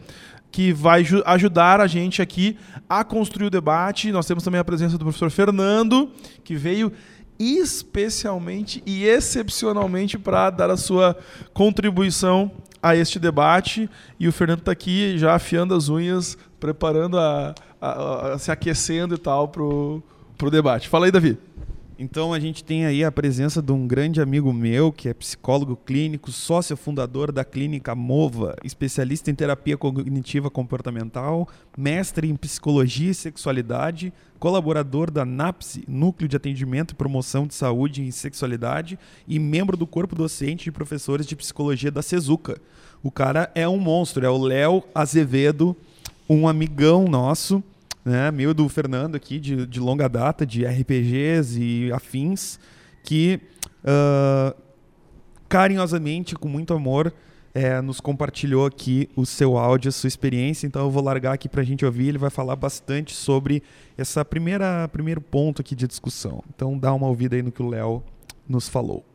que vai ajudar a gente aqui a construir o debate. Nós temos também a presença do professor Fernando, que veio especialmente e excepcionalmente para dar a sua contribuição a este debate. E o Fernando está aqui já afiando as unhas, preparando a, a, a se aquecendo e tal para o debate. Fala aí, Davi. Então a gente tem aí a presença de um grande amigo meu, que é psicólogo clínico, sócio fundador da clínica Mova, especialista em terapia cognitiva comportamental, mestre em psicologia e sexualidade, colaborador da NAPSE, Núcleo de Atendimento e Promoção de Saúde em Sexualidade, e membro do corpo docente de professores de psicologia da Cezuca. O cara é um monstro, é o Léo Azevedo, um amigão nosso né, meu do Fernando aqui, de, de longa data, de RPGs e afins, que uh, carinhosamente, com muito amor, é, nos compartilhou aqui o seu áudio, a sua experiência. Então eu vou largar aqui para a gente ouvir. Ele vai falar bastante sobre essa primeira primeiro ponto aqui de discussão. Então dá uma ouvida aí no que o Léo nos falou.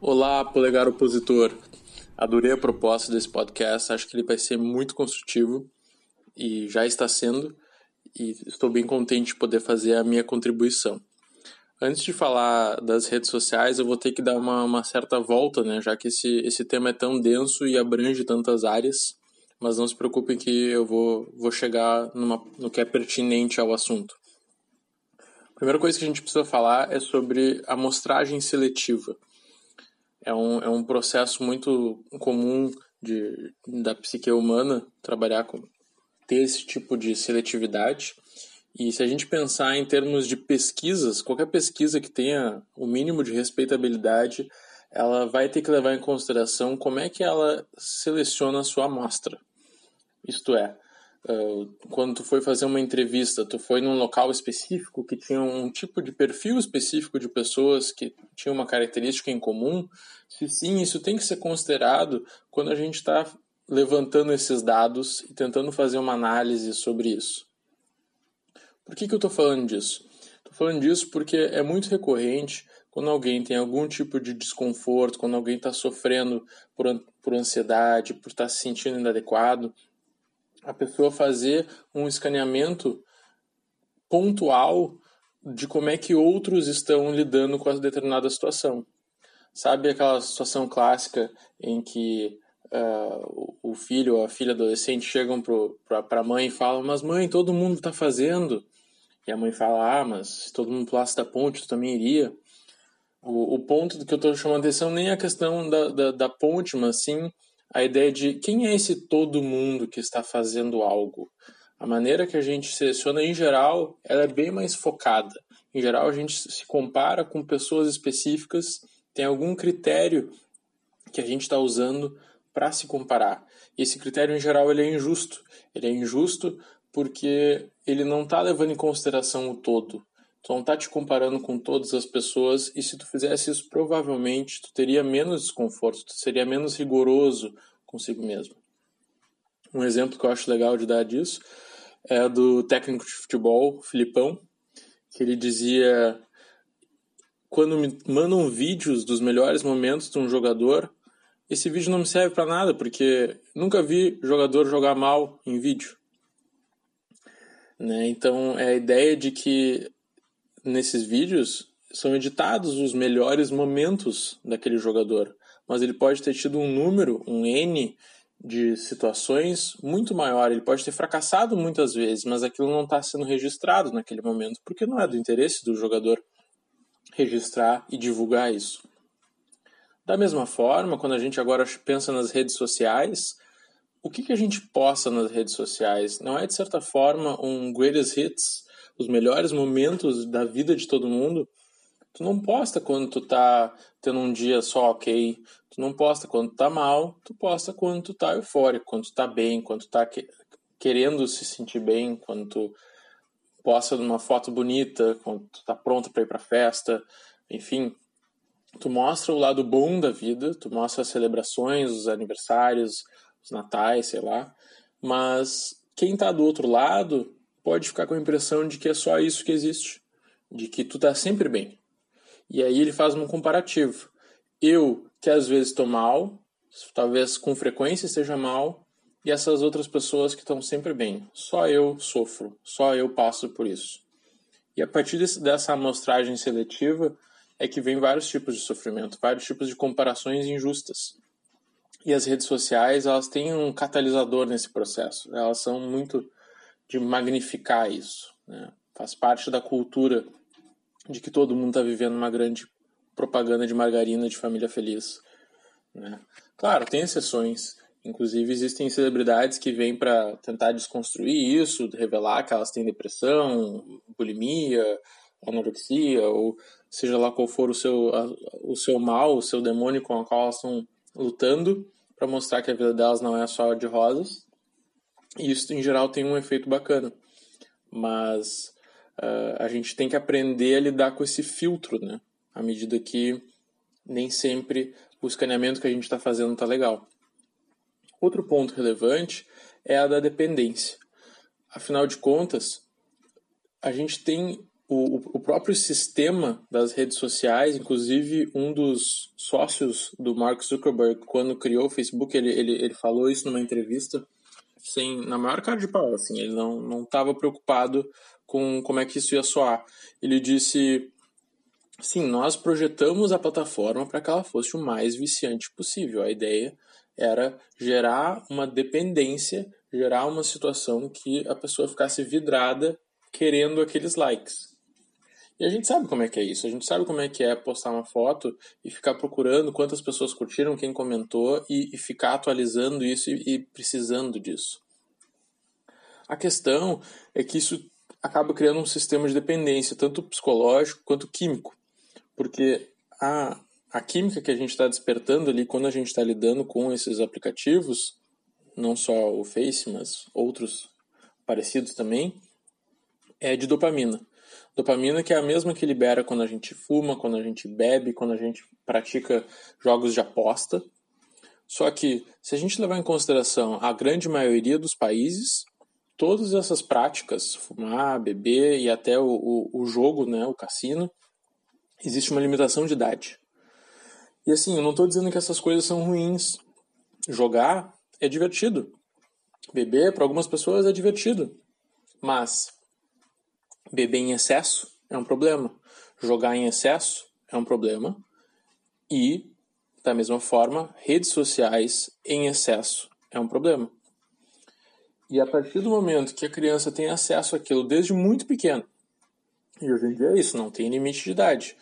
Olá, polegar opositor. Adorei a proposta desse podcast. Acho que ele vai ser muito construtivo e já está sendo e estou bem contente de poder fazer a minha contribuição. Antes de falar das redes sociais, eu vou ter que dar uma, uma certa volta, né, já que esse, esse tema é tão denso e abrange tantas áreas, mas não se preocupem que eu vou, vou chegar numa, no que é pertinente ao assunto. A primeira coisa que a gente precisa falar é sobre amostragem seletiva. É um, é um processo muito comum de, da psique humana trabalhar com, ter esse tipo de seletividade. E se a gente pensar em termos de pesquisas, qualquer pesquisa que tenha o mínimo de respeitabilidade, ela vai ter que levar em consideração como é que ela seleciona a sua amostra. Isto é, quando tu foi fazer uma entrevista, tu foi num local específico que tinha um tipo de perfil específico de pessoas que tinham uma característica em comum, se sim, isso tem que ser considerado quando a gente está levantando esses dados e tentando fazer uma análise sobre isso. Por que, que eu estou falando disso? Estou falando disso porque é muito recorrente quando alguém tem algum tipo de desconforto, quando alguém está sofrendo por, por ansiedade, por estar tá se sentindo inadequado, a pessoa fazer um escaneamento pontual de como é que outros estão lidando com a determinada situação. Sabe aquela situação clássica em que uh, o filho ou a filha adolescente chegam para a mãe e falam: Mas mãe, todo mundo está fazendo. E a mãe fala: Ah, mas se todo mundo pulasse da ponte, tu também iria. O, o ponto do que eu estou chamando atenção nem é a questão da, da, da ponte, mas sim a ideia de quem é esse todo mundo que está fazendo algo. A maneira que a gente seleciona, em geral, ela é bem mais focada. Em geral, a gente se compara com pessoas específicas, tem algum critério que a gente está usando para se comparar. E esse critério, em geral, ele é injusto. Ele é injusto porque ele não está levando em consideração o todo. Tu não está te comparando com todas as pessoas e se tu fizesse isso, provavelmente tu teria menos desconforto, tu seria menos rigoroso consigo mesmo. Um exemplo que eu acho legal de dar disso é do técnico de futebol, Filipão, que ele dizia quando me mandam vídeos dos melhores momentos de um jogador, esse vídeo não me serve para nada, porque nunca vi jogador jogar mal em vídeo. Né? Então é a ideia de que nesses vídeos são editados os melhores momentos daquele jogador, mas ele pode ter tido um número, um N de situações muito maior. Ele pode ter fracassado muitas vezes, mas aquilo não está sendo registrado naquele momento, porque não é do interesse do jogador registrar e divulgar isso. Da mesma forma, quando a gente agora pensa nas redes sociais, o que, que a gente posta nas redes sociais? Não é, de certa forma, um greatest hits, os melhores momentos da vida de todo mundo? Tu não posta quando tu tá tendo um dia só ok, tu não posta quando tu tá mal, tu posta quando tu tá eufórico, quando tu tá bem, quando tu tá que, querendo se sentir bem, quando tu posta uma foto bonita quando tu tá pronto para ir para festa, enfim, tu mostra o lado bom da vida, tu mostra as celebrações, os aniversários, os natais, sei lá, mas quem tá do outro lado pode ficar com a impressão de que é só isso que existe, de que tu tá sempre bem. E aí ele faz um comparativo. Eu, que às vezes estou mal, talvez com frequência esteja mal, e essas outras pessoas que estão sempre bem. Só eu sofro, só eu passo por isso. E a partir desse, dessa amostragem seletiva é que vem vários tipos de sofrimento, vários tipos de comparações injustas. E as redes sociais, elas têm um catalisador nesse processo. Elas são muito de magnificar isso. Né? Faz parte da cultura de que todo mundo está vivendo uma grande propaganda de margarina de família feliz. Né? Claro, tem exceções. Inclusive, existem celebridades que vêm para tentar desconstruir isso, revelar que elas têm depressão, bulimia, anorexia, ou seja lá qual for o seu, o seu mal, o seu demônio com o qual elas estão lutando, para mostrar que a vida delas não é só de rosas. E isso, em geral, tem um efeito bacana. Mas uh, a gente tem que aprender a lidar com esse filtro, né? À medida que nem sempre o escaneamento que a gente está fazendo está legal. Outro ponto relevante é a da dependência. Afinal de contas, a gente tem o, o próprio sistema das redes sociais, inclusive um dos sócios do Mark Zuckerberg, quando criou o Facebook, ele, ele, ele falou isso numa entrevista, sem, na maior cara de pau, assim, ele não estava preocupado com como é que isso ia soar. Ele disse, sim, nós projetamos a plataforma para que ela fosse o mais viciante possível. A ideia era gerar uma dependência, gerar uma situação que a pessoa ficasse vidrada querendo aqueles likes. E a gente sabe como é que é isso. A gente sabe como é que é postar uma foto e ficar procurando quantas pessoas curtiram, quem comentou e, e ficar atualizando isso e, e precisando disso. A questão é que isso acaba criando um sistema de dependência, tanto psicológico quanto químico. Porque a, a química que a gente está despertando ali quando a gente está lidando com esses aplicativos, não só o Face, mas outros parecidos também, é de dopamina. Dopamina que é a mesma que libera quando a gente fuma, quando a gente bebe, quando a gente pratica jogos de aposta. Só que, se a gente levar em consideração a grande maioria dos países, todas essas práticas, fumar, beber e até o, o, o jogo, né, o cassino, existe uma limitação de idade. E assim, eu não estou dizendo que essas coisas são ruins. Jogar é divertido. Beber, para algumas pessoas, é divertido. Mas Beber em excesso é um problema. Jogar em excesso é um problema. E, da mesma forma, redes sociais em excesso é um problema. E a partir do momento que a criança tem acesso àquilo desde muito pequeno, e hoje em dia é isso, não tem limite de idade,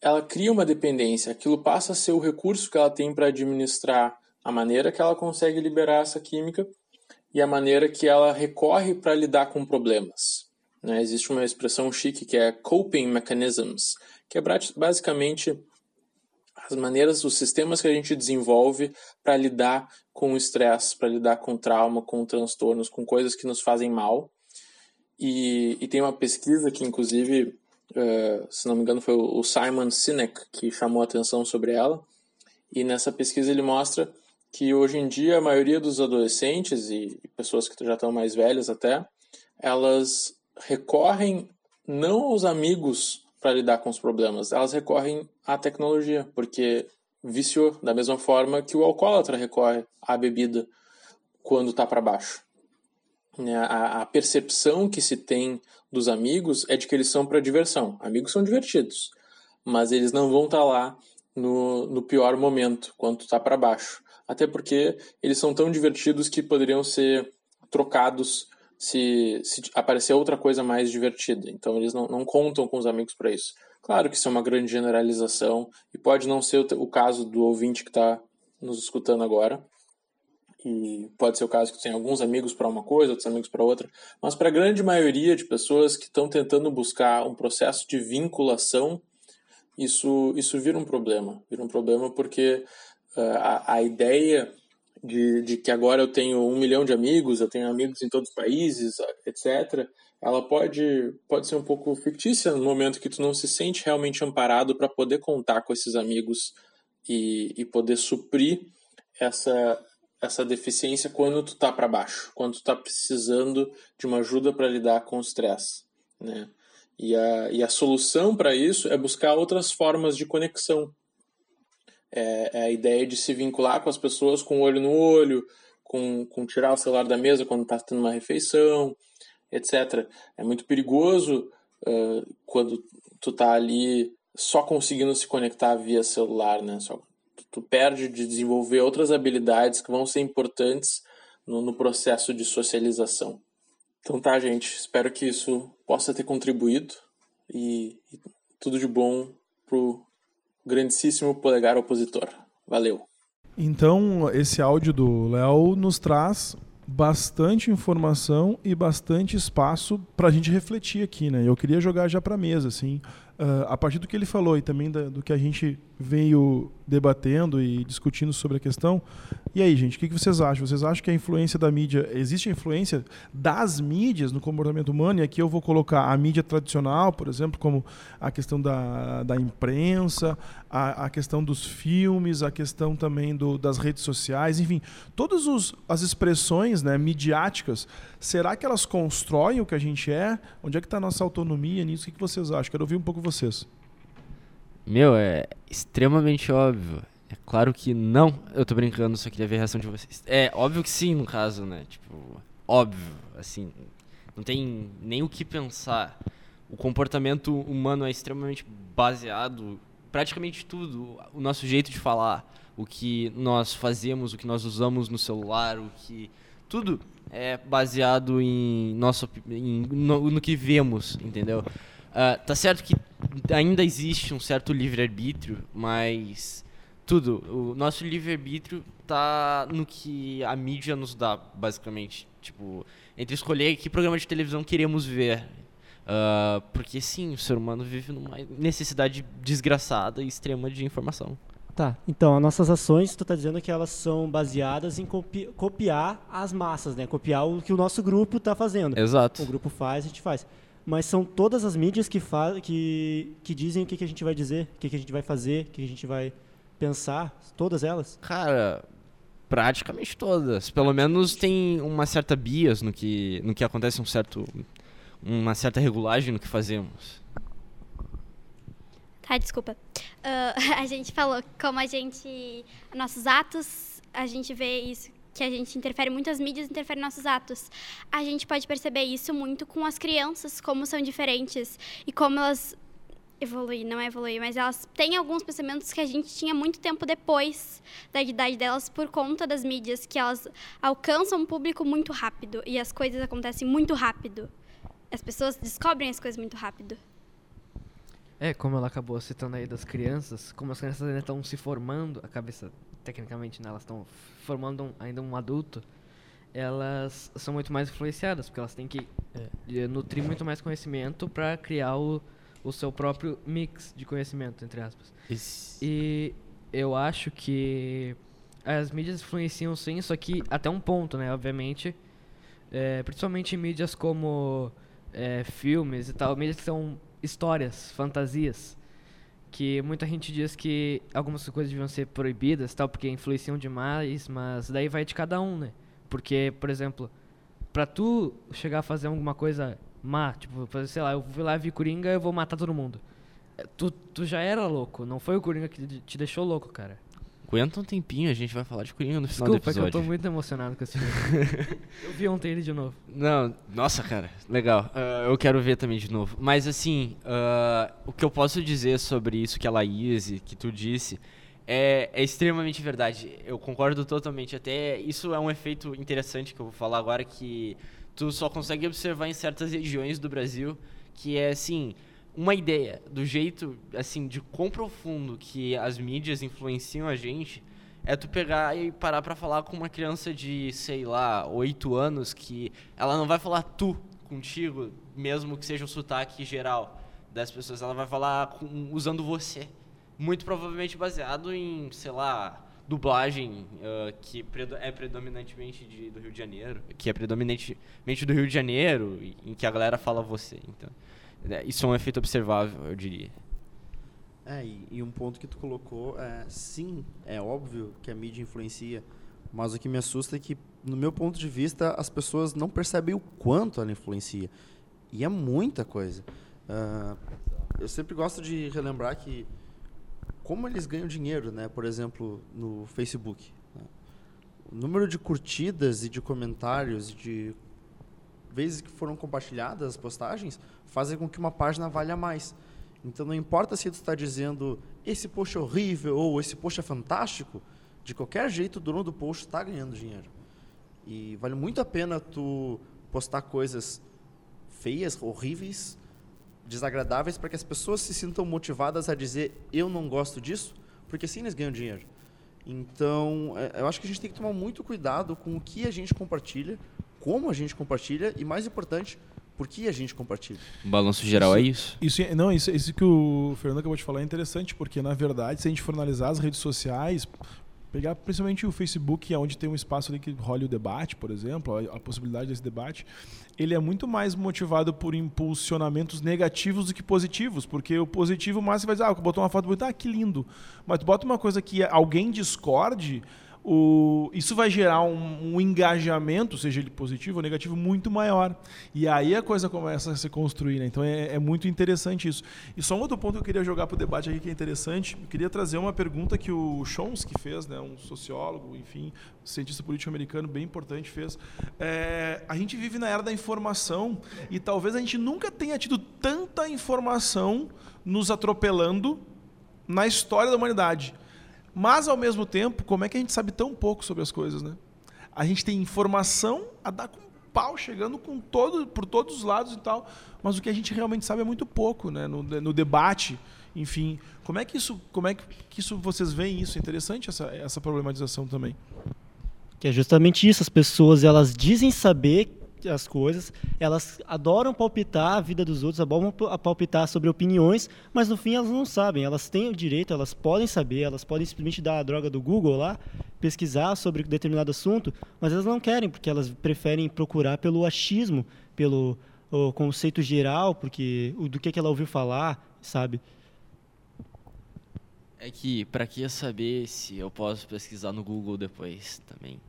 ela cria uma dependência, aquilo passa a ser o recurso que ela tem para administrar a maneira que ela consegue liberar essa química e a maneira que ela recorre para lidar com problemas. Né? Existe uma expressão chique que é coping mechanisms, que é basicamente as maneiras, os sistemas que a gente desenvolve para lidar com o estresse, para lidar com trauma, com transtornos, com coisas que nos fazem mal. E, e tem uma pesquisa que, inclusive, uh, se não me engano, foi o Simon Sinek que chamou a atenção sobre ela. E nessa pesquisa ele mostra que hoje em dia a maioria dos adolescentes e pessoas que já estão mais velhas até, elas recorrem não aos amigos para lidar com os problemas, elas recorrem à tecnologia, porque viciou, da mesma forma que o alcoólatra recorre à bebida quando está para baixo. Né, a, percepção que se tem dos amigos é de que eles são para diversão. Amigos são divertidos, mas eles não vão estar tá lá no, no pior momento, quando está para baixo até porque eles são tão divertidos que poderiam ser trocados se, se aparecer outra coisa mais divertida. Então eles não, não contam com os amigos para isso. Claro que isso é uma grande generalização e pode não ser o, o caso do ouvinte que está nos escutando agora. E pode ser o caso que tem alguns amigos para uma coisa, outros amigos para outra, mas para a grande maioria de pessoas que estão tentando buscar um processo de vinculação, isso, isso vira um problema. Vira um problema porque a, a ideia de, de, que agora eu tenho um milhão de amigos, eu tenho amigos em todos os países, etc., ela pode, pode ser um pouco fictícia no momento que tu não se sente realmente amparado para poder contar com esses amigos e, e poder suprir essa, essa deficiência quando tu tá para baixo, quando tu tá precisando de uma ajuda para lidar com o estresse, né? E a, e a solução para isso é buscar outras formas de conexão. É, é, a ideia de se vincular com as pessoas com o olho no olho, com, com tirar o celular da mesa quando está tendo uma refeição, etc. É muito perigoso uh, quando tu tá ali só conseguindo se conectar via celular, né? Só, tu perde de desenvolver outras habilidades que vão ser importantes no, no processo de socialização. Então tá, gente. Espero que isso possa ter contribuído e, e tudo de bom pro grandíssimo polegar opositor. Valeu. Então, esse áudio do Léo nos traz bastante informação e bastante espaço para a gente refletir aqui, né? Eu queria jogar já para mesa, assim, uh, a partir do que ele falou e também da, do que a gente veio debatendo e discutindo sobre a questão. E aí, gente, o que vocês acham? Vocês acham que a influência da mídia, existe a influência das mídias no comportamento humano? E aqui eu vou colocar a mídia tradicional, por exemplo, como a questão da, da imprensa, a, a questão dos filmes, a questão também do, das redes sociais, enfim, todas os, as expressões né, midiáticas, será que elas constroem o que a gente é? Onde é que está a nossa autonomia nisso? O que vocês acham? Quero ouvir um pouco vocês. Meu, é extremamente óbvio. É claro que não. Eu tô brincando, só queria ver a reação de vocês. É óbvio que sim, no caso, né? Tipo, óbvio. Assim, não tem nem o que pensar. O comportamento humano é extremamente baseado, praticamente tudo. O nosso jeito de falar, o que nós fazemos, o que nós usamos no celular, o que. Tudo é baseado em nosso, em, no, no que vemos, entendeu? Uh, tá certo que ainda existe um certo livre-arbítrio, mas tudo, o nosso livre-arbítrio tá no que a mídia nos dá, basicamente. Tipo, entre escolher que programa de televisão queremos ver. Uh, porque sim, o ser humano vive numa necessidade desgraçada e extrema de informação. Tá, então as nossas ações, tu está dizendo que elas são baseadas em copi copiar as massas, né? Copiar o que o nosso grupo está fazendo. Exato. O grupo faz, a gente faz mas são todas as mídias que, que, que dizem o que, que a gente vai dizer, o que, que a gente vai fazer, o que a gente vai pensar, todas elas? Cara, praticamente todas. Pelo menos tem uma certa bias no que, no que acontece, um certo, uma certa regulagem no que fazemos. Tá, desculpa. Uh, a gente falou como a gente. Nossos atos, a gente vê isso que a gente interfere muito as mídias, interfere nossos atos. A gente pode perceber isso muito com as crianças, como são diferentes e como elas evoluem, não é evoluir, mas elas têm alguns pensamentos que a gente tinha muito tempo depois da idade delas por conta das mídias, que elas alcançam um público muito rápido e as coisas acontecem muito rápido. As pessoas descobrem as coisas muito rápido. É, como ela acabou citando aí das crianças, como as crianças ainda estão se formando, a cabeça tecnicamente né, elas estão formando um, ainda um adulto, elas são muito mais influenciadas, porque elas têm que é, nutrir muito mais conhecimento para criar o, o seu próprio mix de conhecimento, entre aspas. Isso. E eu acho que as mídias influenciam sim, só que até um ponto, né? Obviamente, é, principalmente mídias como é, filmes e tal, mídias que são histórias, fantasias que muita gente diz que algumas coisas deviam ser proibidas, tal, porque influenciam demais, mas daí vai de cada um, né? Porque, por exemplo, pra tu chegar a fazer alguma coisa má, tipo, fazer, sei lá, eu vou lá vi Coringa, eu vou matar todo mundo. É, tu, tu já era louco, não foi o Coringa que te deixou louco, cara. Aguenta um tempinho, a gente vai falar de Coringa no final Desculpa, do episódio. Desculpa, é que eu tô muito emocionado com esse filme. eu vi ontem ele de novo. Não, nossa, cara, legal. Uh, eu quero ver também de novo. Mas assim, uh, o que eu posso dizer sobre isso que a Laís, que tu disse, é, é, extremamente verdade. Eu concordo totalmente. Até isso é um efeito interessante que eu vou falar agora, que tu só consegue observar em certas regiões do Brasil, que é assim uma ideia do jeito, assim, de quão profundo que as mídias influenciam a gente, é tu pegar e parar para falar com uma criança de, sei lá, oito anos, que ela não vai falar tu contigo, mesmo que seja o sotaque geral das pessoas, ela vai falar com, usando você. Muito provavelmente baseado em, sei lá, dublagem uh, que é predominantemente de, do Rio de Janeiro, que é predominantemente do Rio de Janeiro, em que a galera fala você. Então, isso é um efeito observável, eu diria. É, e, e um ponto que tu colocou é, sim, é óbvio que a mídia influencia, mas o que me assusta é que, no meu ponto de vista, as pessoas não percebem o quanto ela influencia. E é muita coisa. Uh, eu sempre gosto de relembrar que como eles ganham dinheiro, né? Por exemplo, no Facebook. Né? O número de curtidas e de comentários, de vezes que foram compartilhadas as postagens, fazem com que uma página valha mais. Então não importa se tu está dizendo esse post é horrível ou esse post é fantástico, de qualquer jeito o dono do post está ganhando dinheiro. E vale muito a pena tu postar coisas feias, horríveis, desagradáveis para que as pessoas se sintam motivadas a dizer eu não gosto disso, porque assim eles ganham dinheiro. Então, é, eu acho que a gente tem que tomar muito cuidado com o que a gente compartilha, como a gente compartilha e, mais importante, por que a gente compartilha. O balanço geral isso, é isso? Isso, é, não, isso, isso que o Fernando acabou de falar é interessante, porque, na verdade, se a gente for analisar as redes sociais, pegar principalmente o Facebook, é onde tem um espaço ali que rola o debate, por exemplo, a, a, possibilidade desse debate, ele é muito mais motivado por impulsionamentos negativos do que positivos, porque o positivo mais você vai dizer, ah, botou uma foto bonita, ah, que lindo. Mas tu bota uma coisa que alguém discorde, o, isso vai gerar um, um, engajamento, seja ele positivo ou negativo, muito maior. E aí a coisa começa a se construir. Né? Então é, é, muito interessante isso. E só um outro ponto que eu queria jogar para o debate aqui que é interessante. Eu queria trazer uma pergunta que o Chomsky fez, né? um sociólogo, enfim, cientista político americano bem importante fez. É, a gente vive na era da informação e talvez a gente nunca tenha tido tanta informação nos atropelando na história da humanidade. Mas, ao mesmo tempo, como é que a gente sabe tão pouco sobre as coisas, né? A gente tem informação a dar com pau, chegando com todo, por todos os lados e tal, mas o que a gente realmente sabe é muito pouco, né? No, no debate, enfim. Como é que isso, como é que isso vocês veem isso? É interessante essa, essa problematização também. Que é justamente isso, as pessoas elas dizem saber as coisas, elas adoram palpitar a vida dos outros, adoram palpitar sobre opiniões, mas no fim elas não sabem. Elas têm o direito, elas podem saber, elas podem simplesmente dar a droga do Google lá, pesquisar sobre determinado assunto, mas elas não querem, porque elas preferem procurar pelo achismo, pelo conceito geral, porque do que, que ela ouviu falar, sabe? É que, para que saber se eu posso pesquisar no Google depois também?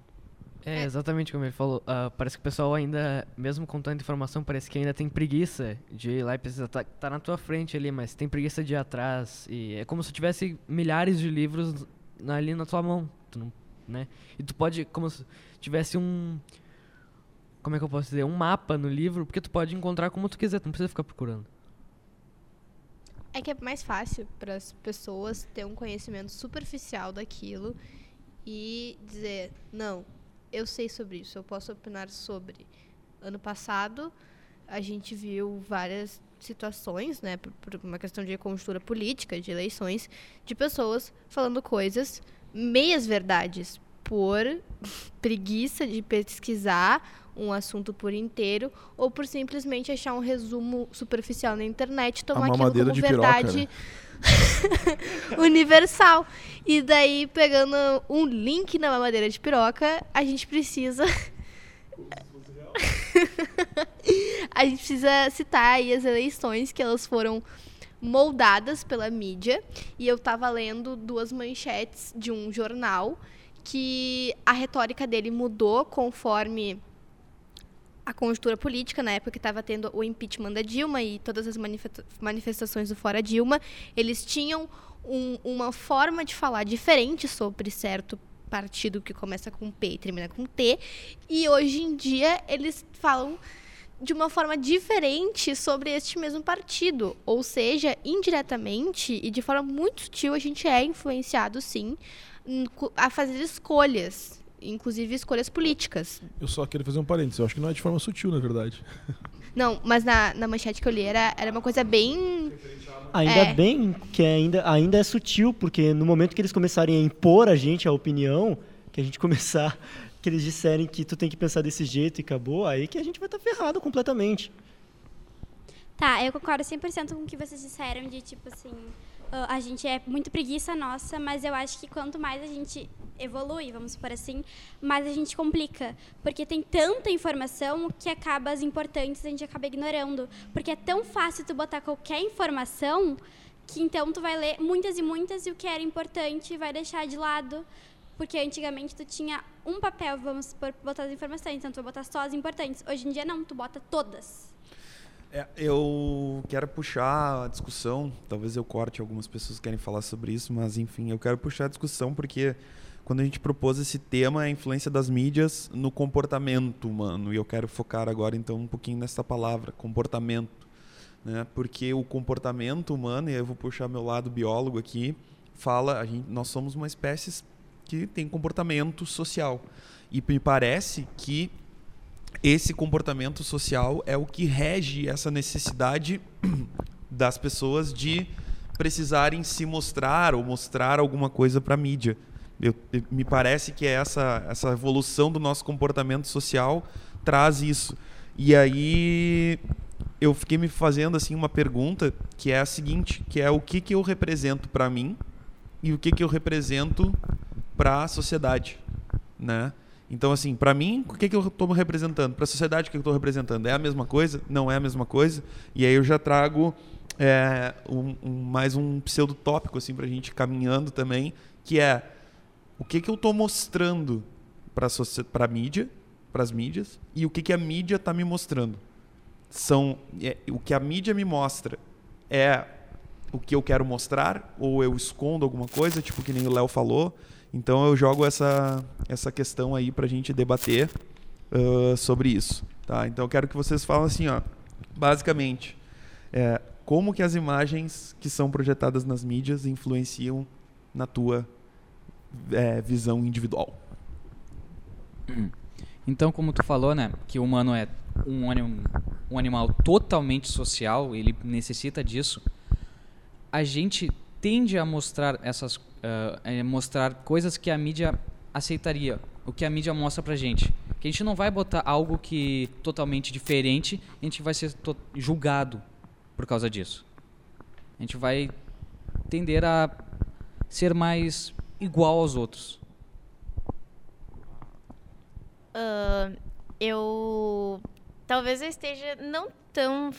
É, exatamente como ele falou. Uh, parece que o pessoal ainda, mesmo com tanta informação, parece que ainda tem preguiça de ir lá e precisar tá, tá na tua frente ali, mas tem preguiça de ir atrás. E é como se tivesse milhares de livros ali na tua mão. Tu não, né? E tu pode, como se tivesse um. Como é que eu posso dizer? Um mapa no livro, porque tu pode encontrar como tu quiser, tu não precisa ficar procurando. É que é mais fácil para as pessoas ter um conhecimento superficial daquilo e dizer, não, eu sei sobre isso, eu posso opinar sobre. Ano passado, a gente viu várias situações, né, por, por uma questão de conjuntura política, de eleições, de pessoas falando coisas meias verdades por preguiça de pesquisar um assunto por inteiro ou por simplesmente achar um resumo superficial na internet e tomar aquilo como verdade. Piroca, né? universal. E daí, pegando um link na mamadeira de piroca, a gente precisa. a gente precisa citar aí as eleições que elas foram moldadas pela mídia. E eu tava lendo duas manchetes de um jornal que a retórica dele mudou conforme a conjuntura política, na época que estava tendo o impeachment da Dilma e todas as manifestações do Fora Dilma, eles tinham um, uma forma de falar diferente sobre certo partido que começa com P e termina com T, e hoje em dia eles falam de uma forma diferente sobre este mesmo partido. Ou seja, indiretamente e de forma muito sutil, a gente é influenciado, sim, a fazer escolhas inclusive escolhas políticas. Eu só queria fazer um parênteses, eu acho que não é de forma sutil, na verdade. Não, mas na, na manchete que eu li era, era uma coisa bem. Ainda é. bem que ainda, ainda é sutil, porque no momento que eles começarem a impor a gente a opinião, que a gente começar, que eles disserem que tu tem que pensar desse jeito e acabou, aí que a gente vai estar tá ferrado completamente. Tá, eu concordo 100% com o que vocês disseram de, tipo assim, a gente é muito preguiça nossa, mas eu acho que quanto mais a gente evolui, vamos supor assim, mais a gente complica. Porque tem tanta informação que acaba as importantes a gente acaba ignorando. Porque é tão fácil tu botar qualquer informação que então tu vai ler muitas e muitas e o que era importante vai deixar de lado. Porque antigamente tu tinha um papel, vamos supor, botar as informações, então tu vai botar só as importantes. Hoje em dia não, tu bota todas. É, eu quero puxar a discussão, talvez eu corte algumas pessoas que querem falar sobre isso, mas enfim, eu quero puxar a discussão porque quando a gente propôs esse tema, a influência das mídias no comportamento humano, e eu quero focar agora então um pouquinho nessa palavra, comportamento, né? Porque o comportamento humano, e eu vou puxar meu lado biólogo aqui, fala, a gente, nós somos uma espécie que tem comportamento social. E me parece que esse comportamento social é o que rege essa necessidade das pessoas de precisarem se mostrar ou mostrar alguma coisa para a mídia. Eu, me parece que essa, essa evolução do nosso comportamento social traz isso. E aí eu fiquei me fazendo assim uma pergunta que é a seguinte, que é o que, que eu represento para mim e o que, que eu represento para a sociedade, né? Então, assim, para mim, o que, que eu estou representando? Para a sociedade, o que eu estou representando? É a mesma coisa? Não é a mesma coisa? E aí eu já trago é, um, um, mais um pseudotópico, assim, para a gente caminhando também, que é o que, que eu estou mostrando para a mídia, para as mídias, e o que, que a mídia está me mostrando. São, é, o que a mídia me mostra é o que eu quero mostrar, ou eu escondo alguma coisa, tipo que nem o Léo falou, então eu jogo essa, essa questão aí para a gente debater uh, sobre isso. Tá? Então eu quero que vocês falem assim, ó, basicamente, é, como que as imagens que são projetadas nas mídias influenciam na tua é, visão individual. Então, como tu falou, né, que o humano é um, anim, um animal totalmente social, ele necessita disso. A gente tende a mostrar essas uh, é mostrar coisas que a mídia aceitaria, o que a mídia mostra pra gente. Que a gente não vai botar algo que totalmente diferente, a gente vai ser julgado por causa disso. A gente vai tender a ser mais igual aos outros. Uh, eu talvez eu esteja não tão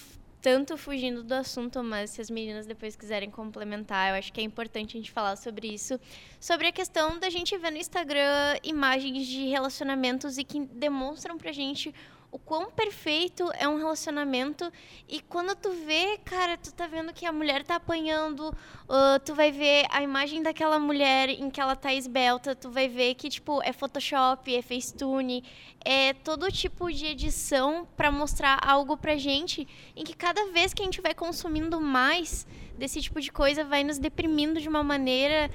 tanto fugindo do assunto, mas se as meninas depois quiserem complementar, eu acho que é importante a gente falar sobre isso. Sobre a questão da gente ver no Instagram imagens de relacionamentos e que demonstram pra gente o quão perfeito é um relacionamento e quando tu vê, cara, tu tá vendo que a mulher tá apanhando, uh, tu vai ver a imagem daquela mulher em que ela tá esbelta, tu vai ver que, tipo, é Photoshop, é Facetune, é todo tipo de edição para mostrar algo pra gente em que cada vez que a gente vai consumindo mais desse tipo de coisa vai nos deprimindo de uma maneira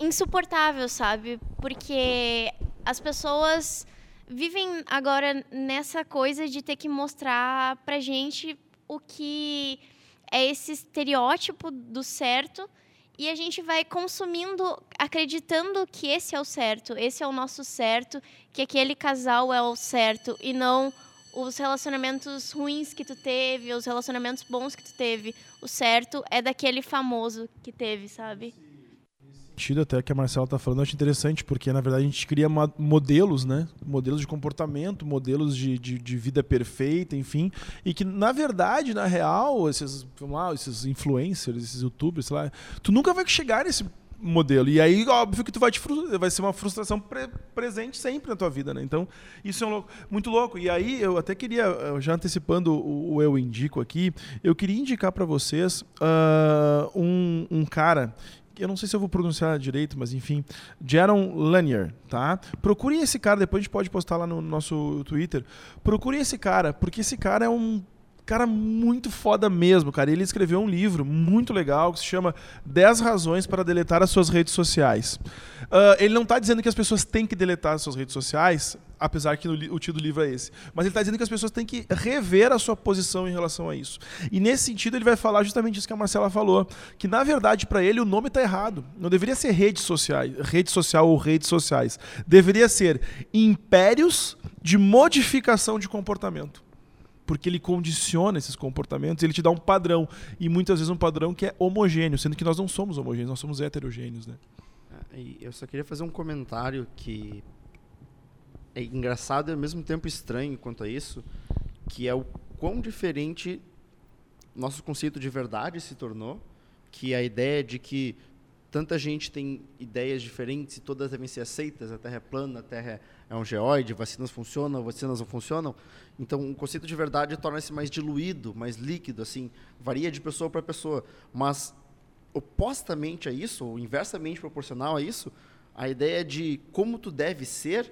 insuportável, sabe? Porque as pessoas vivem agora nessa coisa de ter que mostrar pra gente o que é esse estereótipo do certo e a gente vai consumindo, acreditando que esse é o certo, esse é o nosso certo, que aquele casal é o certo e não os relacionamentos ruins que tu teve, os relacionamentos bons que tu teve. O certo é daquele famoso que teve, sabe? Sentido até que a Marcela está falando, eu acho interessante, porque na verdade a gente cria modelos, né? Modelos de comportamento, modelos de, de, de, vida perfeita, enfim. E que, na verdade, na real, esses, vamos lá, esses influencers, esses youtubers, sei lá, tu nunca vai chegar nesse modelo. E aí, óbvio que tu vai te vai ser uma frustração pre presente sempre na tua vida, né? Então, isso é um louco, muito louco. E aí, eu até queria, já antecipando o, o eu indico aqui, eu queria indicar para vocês uh, um, um cara eu não sei se eu vou pronunciar direito, mas enfim, Jaron Lanier, tá? Procure esse cara, depois a gente pode postar lá no nosso Twitter. Procure esse cara, porque esse cara é um cara muito foda mesmo, cara. Ele escreveu um livro muito legal que se chama 10 razões para deletar as suas redes sociais. Uh, ele não está dizendo que as pessoas têm que deletar as suas redes sociais, apesar que o título do livro é esse. Mas ele está dizendo que as pessoas têm que rever a sua posição em relação a isso. E nesse sentido ele vai falar justamente isso que a Marcela falou, que na verdade para ele o nome está errado. Não deveria ser redes sociais, rede social ou redes sociais. Deveria ser impérios de modificação de comportamento. Porque ele condiciona esses comportamentos, ele te dá um padrão e muitas vezes um padrão que é homogêneo, sendo que nós não somos homogêneos, nós somos heterogêneos, né? É, e eu só queria fazer um comentário que é engraçado e ao mesmo tempo estranho quanto a isso, que é o quão diferente nosso conceito de verdade se tornou, que a ideia de que tanta gente tem ideias diferentes e todas devem ser aceitas, a Terra é plana, a Terra é um geóide, vacinas funcionam, vacinas não funcionam. Então, o conceito de verdade torna-se mais diluído, mais líquido, assim, varia de pessoa para pessoa. Mas, opostamente a isso, ou inversamente proporcional a isso, a ideia de como tu deve ser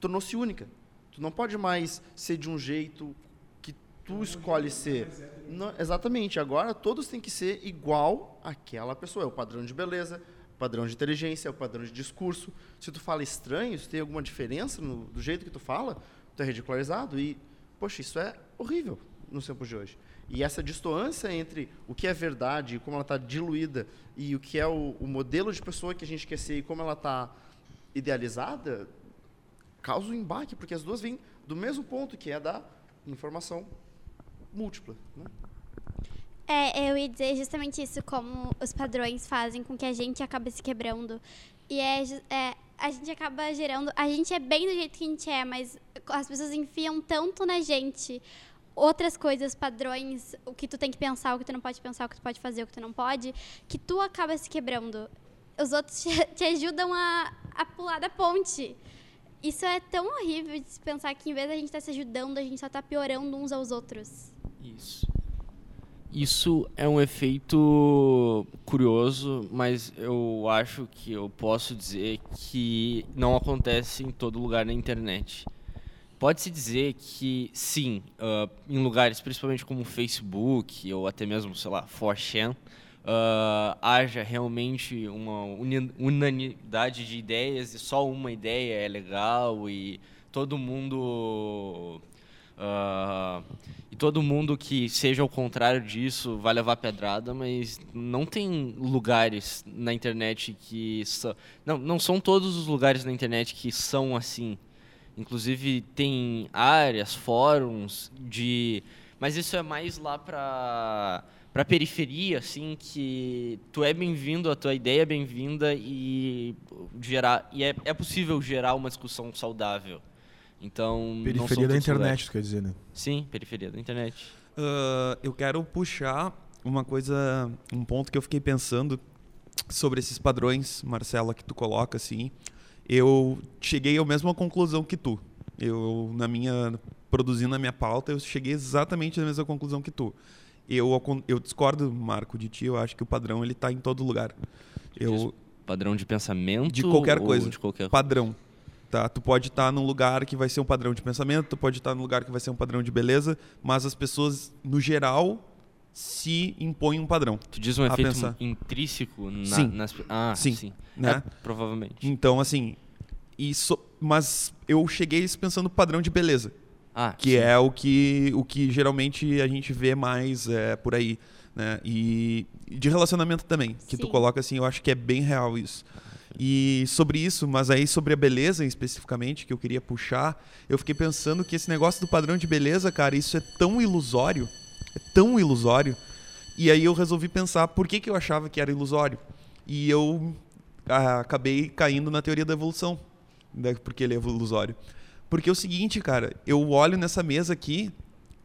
tornou-se única. Tu não pode mais ser de um jeito que tu escolhe ser. Não, exatamente. Agora todos têm que ser igual àquela pessoa. É o padrão de beleza, padrão de inteligência, é o padrão de discurso. Se tu fala estranho, se tem alguma diferença no, do jeito que tu fala, tu é ridicularizado. E, poxa, isso é horrível nos tempos de hoje. E essa distância entre o que é verdade, como ela está diluída, e o que é o, o, modelo de pessoa que a gente quer ser e como ela está idealizada, causa um embate, porque as duas vêm do mesmo ponto, que é da informação múltipla. Né? É, eu ia dizer justamente isso, como os padrões fazem com que a gente acabe se quebrando. E é, é, a gente acaba gerando. A gente é bem do jeito que a gente é, mas as pessoas enfiam tanto na gente outras coisas, padrões, o que tu tem que pensar, o que tu não pode pensar, o que tu pode fazer, o que tu não pode, que tu acaba se quebrando. Os outros te, te ajudam a, a pular da ponte. Isso é tão horrível de pensar que em vez da gente estar tá se ajudando, a gente só está piorando uns aos outros. Isso. Isso é um efeito curioso, mas eu acho que eu posso dizer que não acontece em todo lugar na internet. Pode-se dizer que, sim, uh, em lugares principalmente como Facebook ou até mesmo, sei lá, 4chan, uh, haja realmente uma unanimidade de ideias e só uma ideia é legal e todo mundo uh, e todo mundo que seja ao contrário disso vai levar pedrada, mas não tem lugares na internet que são não não são todos os lugares na internet que são assim. Inclusive tem áreas, fóruns de mas isso é mais lá para para periferia, assim, que tu é bem-vindo, a tua ideia é bem-vinda e gerar e é, é possível gerar uma discussão saudável. Então, periferia da internet, quer dizer, né? Sim, periferia da internet. Uh, eu quero puxar uma coisa, um ponto que eu fiquei pensando sobre esses padrões, Marcela, que tu coloca assim. Eu cheguei à mesma conclusão que tu. Eu na minha produzindo a minha pauta, eu cheguei exatamente à mesma conclusão que tu eu, eu discordo, Marco, de ti. Eu acho que o padrão ele está em todo lugar. Eu, padrão de pensamento? De qualquer coisa. De qualquer... Padrão. Tá? Tu pode estar tá num lugar que vai ser um padrão de pensamento, tu pode estar tá num lugar que vai ser um padrão de beleza, mas as pessoas, no geral, se impõem um padrão. Tu diz um efeito pensar. intrínseco na, sim. nas... Ah, sim. sim. Né? É, provavelmente. Então, assim, isso... mas eu cheguei pensando padrão de beleza. Ah, que sim. é o que, o que geralmente a gente vê mais é, por aí. Né? E de relacionamento também, que sim. tu coloca assim, eu acho que é bem real isso. E sobre isso, mas aí sobre a beleza especificamente, que eu queria puxar, eu fiquei pensando que esse negócio do padrão de beleza, cara, isso é tão ilusório, é tão ilusório. E aí eu resolvi pensar por que, que eu achava que era ilusório. E eu ah, acabei caindo na teoria da evolução, né, porque ele é ilusório. Porque é o seguinte, cara, eu olho nessa mesa aqui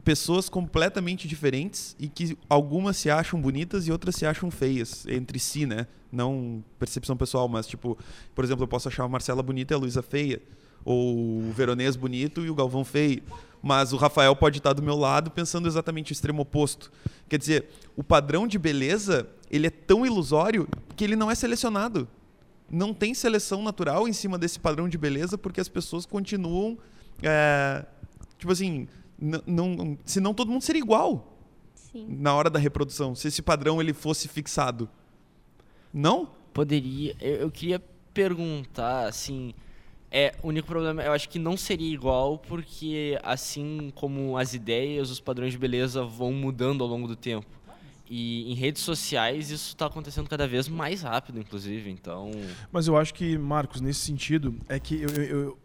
pessoas completamente diferentes e que algumas se acham bonitas e outras se acham feias entre si, né? Não percepção pessoal, mas tipo, por exemplo, eu posso achar a Marcela bonita e a Luísa feia, ou o Veronês bonito e o Galvão feio, mas o Rafael pode estar do meu lado pensando exatamente o extremo oposto. Quer dizer, o padrão de beleza, ele é tão ilusório que ele não é selecionado não tem seleção natural em cima desse padrão de beleza porque as pessoas continuam é, tipo assim não senão todo mundo seria igual Sim. na hora da reprodução se esse padrão ele fosse fixado não poderia eu, eu queria perguntar assim é o único problema eu acho que não seria igual porque assim como as ideias os padrões de beleza vão mudando ao longo do tempo e em redes sociais isso está acontecendo cada vez mais rápido, inclusive. Então. Mas eu acho que, Marcos, nesse sentido, é que eu, eu,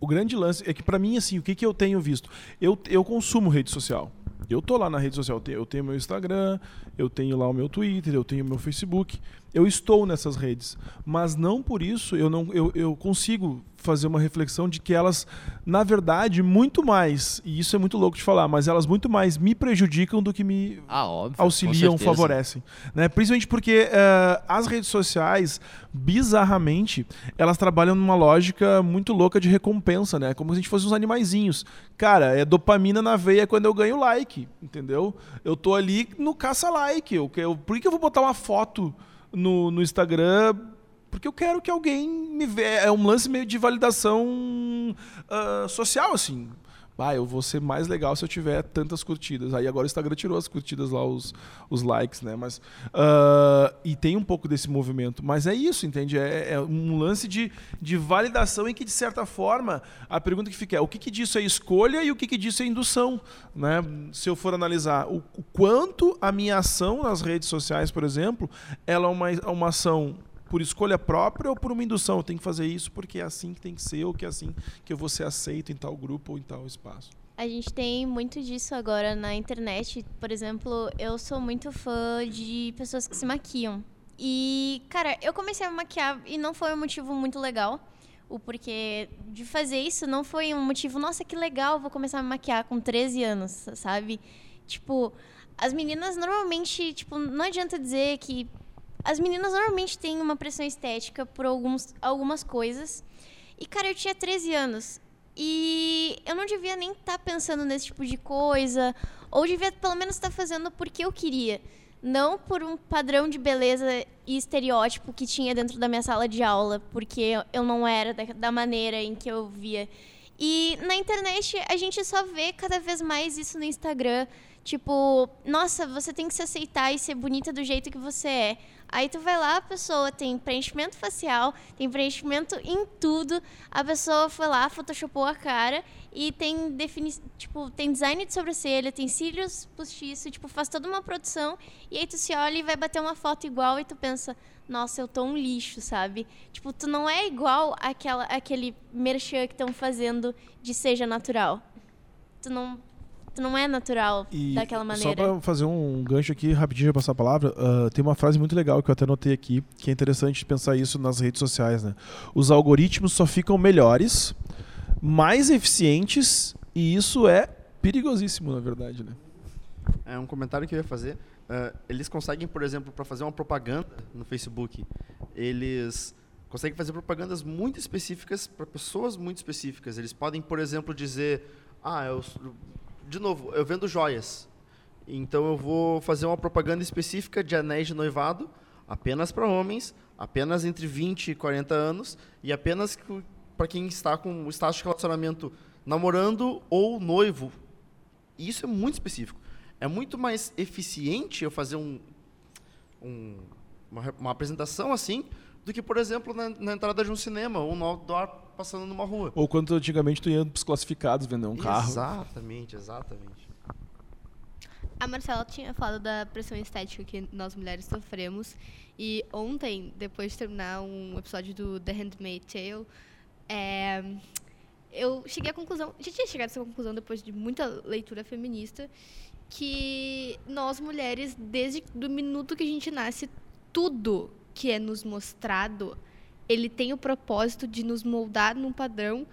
o grande lance é que para mim assim, o que, que eu tenho visto? Eu, eu consumo rede social. Eu tô lá na rede social, eu tenho, eu tenho meu Instagram, eu tenho lá o meu Twitter, eu tenho meu Facebook. Eu estou nessas redes, mas não por isso eu não eu, eu consigo fazer uma reflexão de que elas, na verdade, muito mais, e isso é muito louco de falar, mas elas muito mais me prejudicam do que me Ah, óbvio, auxiliam, favorecem. Né? Principalmente porque eh, as redes sociais, bizarramente, elas trabalham numa lógica muito louca de recompensa, né? Como se a gente fosse uns animaizinhos. Cara, é dopamina na veia quando eu ganho like, entendeu? Eu tô ali no caça-like. Eu, eu, por que que eu vou botar uma foto no, no Instagram porque eu quero que alguém me veja. É um lance meio de validação ah, social, assim. Ah, eu vou ser mais legal se eu tiver tantas curtidas. Aí agora o Instagram tirou as curtidas lá, os, os likes, né? Mas, ah, e tem um pouco desse movimento. Mas é isso, entende? É, é um lance de, de validação em que, de certa forma, a pergunta que fica é o que, que disso é escolha e o que, que disso é indução? Né? Se eu for analisar o, o quanto a minha ação nas redes sociais, por exemplo, ela é uma, é uma ação por escolha própria ou por uma indução? Eu tenho que fazer isso porque é assim que tem que ser ou que é assim que eu vou ser aceito em tal grupo ou em tal espaço. A gente tem muito disso agora na internet. Por exemplo, eu sou muito fã de pessoas que se maquiam. E, cara, eu comecei a me maquiar e não foi um motivo muito legal. O porquê de fazer isso não foi um motivo, nossa, que legal, vou começar a me maquiar com 13 anos, sabe? Tipo, as meninas normalmente, tipo, não adianta dizer que as meninas normalmente têm uma pressão estética por alguns, algumas coisas. E, cara, eu tinha 13 anos. E eu não devia nem estar pensando nesse tipo de coisa. Ou devia pelo menos estar fazendo porque eu queria. Não por um padrão de beleza e estereótipo que tinha dentro da minha sala de aula. Porque eu não era da, da maneira em que eu via. E na internet a gente só vê cada vez mais isso no Instagram. Tipo, nossa, você tem que se aceitar e ser bonita do jeito que você é. Aí tu vai lá, a pessoa tem preenchimento facial, tem preenchimento em tudo. A pessoa foi lá, photoshopou a cara e tem defini tipo, tem design de sobrancelha, tem cílios postiços, tipo, faz toda uma produção e aí tu se olha e vai bater uma foto igual e tu pensa, nossa, eu tô um lixo, sabe? Tipo, tu não é igual àquela, àquele merchan que estão fazendo de seja natural. Tu não, não é natural E daquela Só maneira. para fazer um gancho aqui, rapidinho, já passar a palavra, ah, tem uma frase muito legal que eu até notei aqui, que é interessante pensar isso nas redes sociais. Né? Os algoritmos só ficam melhores, mais eficientes, e isso é perigosíssimo, na verdade. Né? É um comentário que eu ia fazer. Ah, eles conseguem, por exemplo, para fazer uma propaganda no Facebook, eles conseguem fazer propagandas muito específicas para pessoas muito específicas. Eles podem, por exemplo, dizer: Ah, eu, de novo, eu vendo joias. Então eu vou fazer uma propaganda específica de anéis de noivado apenas para homens, apenas entre 20 e 40 anos e apenas para quem está com o status de relacionamento namorando ou noivo. E isso é muito específico. É muito mais eficiente eu fazer um, um- uma, uma apresentação assim do que, por exemplo, na, na entrada de um cinema ou no outdoor passando numa rua. Ou quando antigamente tu ia pros classificados vender um carro. Exatamente, exatamente. A Marcela tinha falado da pressão estética que nós mulheres sofremos. E ontem, depois de terminar um episódio do The Handmaid's Tale, é, eu cheguei à conclusão, já tinha chegado a essa conclusão depois de muita leitura feminista, que nós mulheres, desde do minuto que a gente nasce, tudo que é nos mostrado, ele tem o propósito de nos moldar num padrão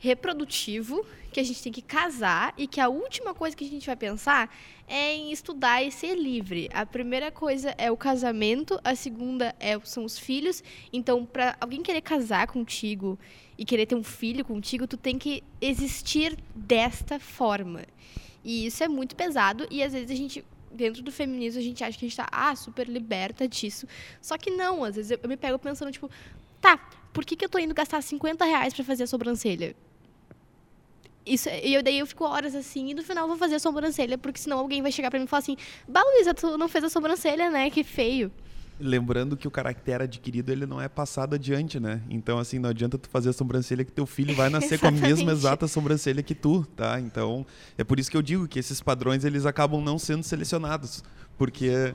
reprodutivo, que a gente tem que casar e que a última coisa que a gente vai pensar é em estudar e ser livre. A primeira coisa é o casamento, a segunda é, são os filhos. Então, para alguém querer casar contigo e querer ter um filho contigo, tu tem que existir desta forma. E isso é muito pesado e às vezes a gente dentro do feminismo a gente acha que a gente tá ah, super liberta disso. Só que não, às vezes eu, eu me pego pensando tipo, tá, por que, que eu tô indo gastar 50 reais pra fazer a sobrancelha? Isso, e eu, daí eu fico horas assim, e no final eu vou fazer a sobrancelha, porque senão alguém vai chegar pra mim e falar assim: Bah, tu não fez a sobrancelha, né? Que feio. Lembrando que o caractere adquirido ele não é passado adiante, né? Então, assim, não adianta tu fazer a sobrancelha que teu filho vai nascer com a mesma exata sobrancelha que tu, tá? Então, é por isso que eu digo que esses padrões eles acabam não sendo selecionados, porque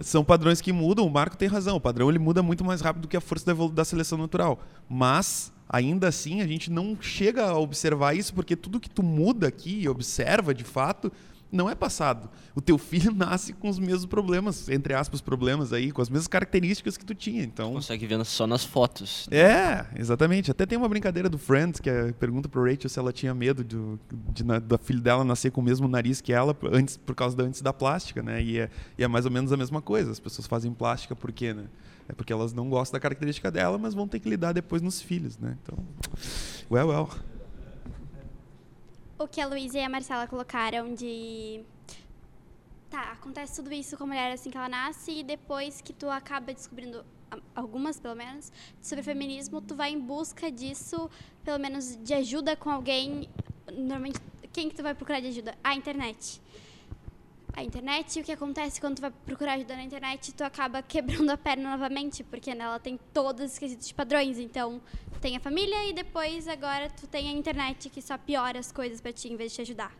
são padrões que mudam. O Marco tem razão, o padrão ele muda muito mais rápido do que a força da, da seleção natural. Mas ainda assim a gente não chega a observar isso porque tudo que tu muda aqui e observa de fato não é passado. O teu filho nasce com os mesmos problemas, entre aspas, problemas aí, com as mesmas características que tu tinha. Então, Consegue ver só nas fotos. é, exatamente. Até tem uma brincadeira do Friends que é, pergunta pro Rachel se ela tinha medo do, de, da filha dela nascer com o mesmo nariz que ela antes por causa da antes da plástica, né? E é, e é mais ou menos a mesma coisa. As pessoas fazem plástica por quê, né? É porque elas não gostam da característica dela, mas vão ter que lidar depois nos filhos, né? Então, well, well. O que a Luísa e a Marcela colocaram de. Tá, acontece tudo isso com a mulher assim que ela nasce e depois que tu acaba descobrindo, algumas pelo menos, sobre feminismo, tu vai em busca disso, pelo menos de ajuda com alguém. Normalmente, quem que tu vai procurar de ajuda? A internet. A internet, e o que acontece quando tu vai procurar ajuda na internet, tu acaba quebrando a perna novamente, porque nela tem todos os quesitos de padrões. Então, tem a família e depois agora tu tem a internet que só piora as coisas pra ti em vez de te ajudar.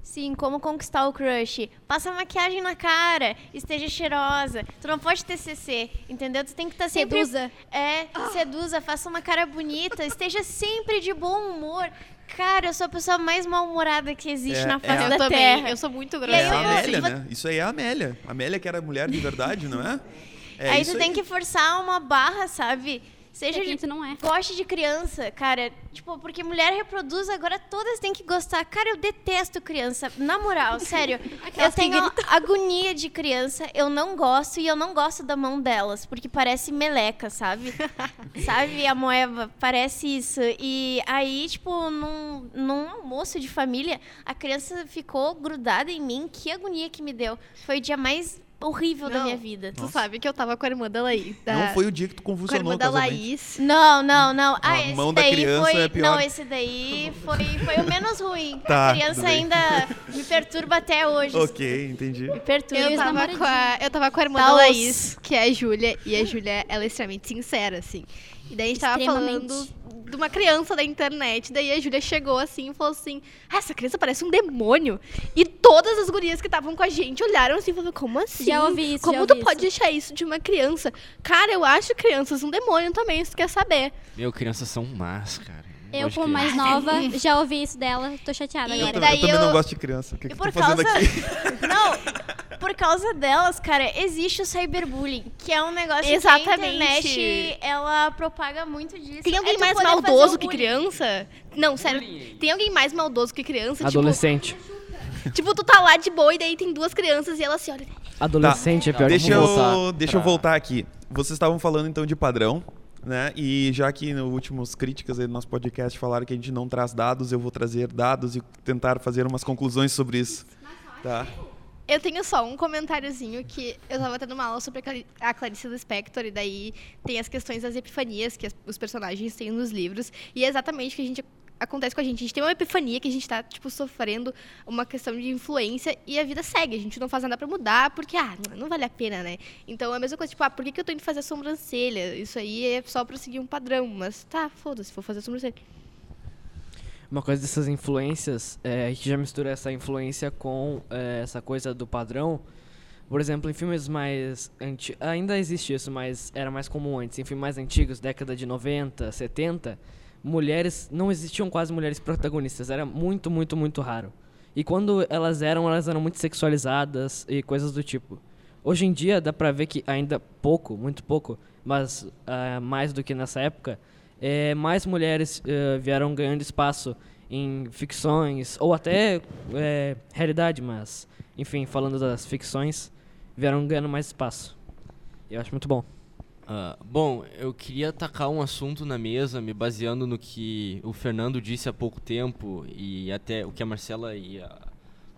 Sim, como conquistar o crush. Passa maquiagem na cara, esteja cheirosa. Tu não pode ter CC, entendeu? Tu tem que estar sempre... Seduza. É, seduza, faça uma cara bonita, esteja sempre de bom humor. Cara, eu sou a pessoa mais mal-humorada que existe É, na é face a- da Eu também, Terra. eu sou muito E aí É a Amélia, né? Isso aí é a Amélia. A Amélia que era mulher de verdade, não é? É aí isso tu tem que forçar uma barra, sabe? Seja de, tu não é. goste de criança, cara. Tipo, porque mulher reproduz, agora todas têm que gostar. Cara, eu detesto criança. Na moral, sério. eu tenho agonia de criança. Eu não gosto e eu não gosto da mão delas. Porque parece meleca, sabe? sabe? A moeba. Parece isso. E aí, tipo, num, num almoço de família, a criança ficou grudada em mim. Que agonia que me deu. Foi o dia mais horrível da Não, minha vida. Tu sabe que eu tava com a irmã da Laís. Da... Não foi o dia que tu com a convulsionou irmã da. Laís. Não, não, não. Ah, A esse mão da daí criança foi. é pior. Não, esse daí foi, foi o menos ruim. Tá, a criança ainda me perturba até hoje. Ok, entendi. Me perturba. Eu tava, com a, eu tava com a irmã Tá da. Laís, que é a Júlia, e a Júlia, ela é extremamente sincera, assim. E daí a gente tava falando de uma criança da internet, daí a Júlia chegou assim e falou assim, ah, essa criança parece um demônio. E todas as gurias que estavam com a gente olharam assim e falaram, como assim? Já ouvi isso, Como já tu ouvi pode achar isso de uma criança? Cara, eu acho crianças um demônio também, se tu quer saber. Meu, crianças são más, cara. Eu, como mais criança. nova, já ouvi isso dela, tô chateada E agora. Eu, daí eu também eu- não gosto de criança. O que, E por tá fazendo causa. aqui? Não, por causa delas, cara, existe o cyberbullying, que é um negócio que a Exatamente. internet ela propaga muito disso. Tem É alguém tu mais maldoso o que bullying. criança? Não, sério. Tem alguém mais maldoso que criança? Tipo, Adolescente. Tipo, tu tá lá de boa e daí tem duas crianças e elas se olham. Adolescente é pior. Deixa eu, voltar deixa pra- eu voltar aqui. Vocês estavam falando então de padrão, né? E já que no últimos críticas aí do nosso podcast falaram que a gente não traz dados, eu vou trazer dados e tentar fazer umas conclusões sobre isso. Tá? Eu tenho só um comentáriozinho que eu tava tendo uma aula sobre a Clari- a Clarice Lispector e daí tem as questões das epifanias que os personagens têm nos livros e é exatamente o que a gente acontece com a gente. A gente tem uma epifania que a gente tá, tipo, sofrendo uma questão de influência e a vida segue. A gente não faz nada pra mudar porque, ah, não, vale a pena, né? Então é a mesma coisa, tipo, ah, por que, que eu tô indo fazer a sobrancelha? Isso aí é só pra seguir um padrão, mas tá, foda-se, vou fazer a sobrancelha. Uma coisa dessas influências, é, gente já mistura essa influência com é, essa coisa do padrão. Por exemplo, em filmes mais antigos, ainda existe isso, mas era mais comum antes. Em filmes mais antigos, década de 90, 70, mulheres, não existiam quase mulheres protagonistas, era muito, muito, muito raro. E quando elas eram, elas eram muito sexualizadas e coisas do tipo. Hoje em dia dá pra ver que ainda pouco, muito pouco, mas ah, mais do que nessa época, é, mais mulheres eh, vieram ganhando espaço em ficções, ou até é, realidade, mas, enfim, falando das ficções, vieram ganhando mais espaço. Eu acho muito bom. Ah, bom, eu queria atacar um assunto na mesa, me baseando no que o Fernando disse há pouco tempo e até o que a Marcela e a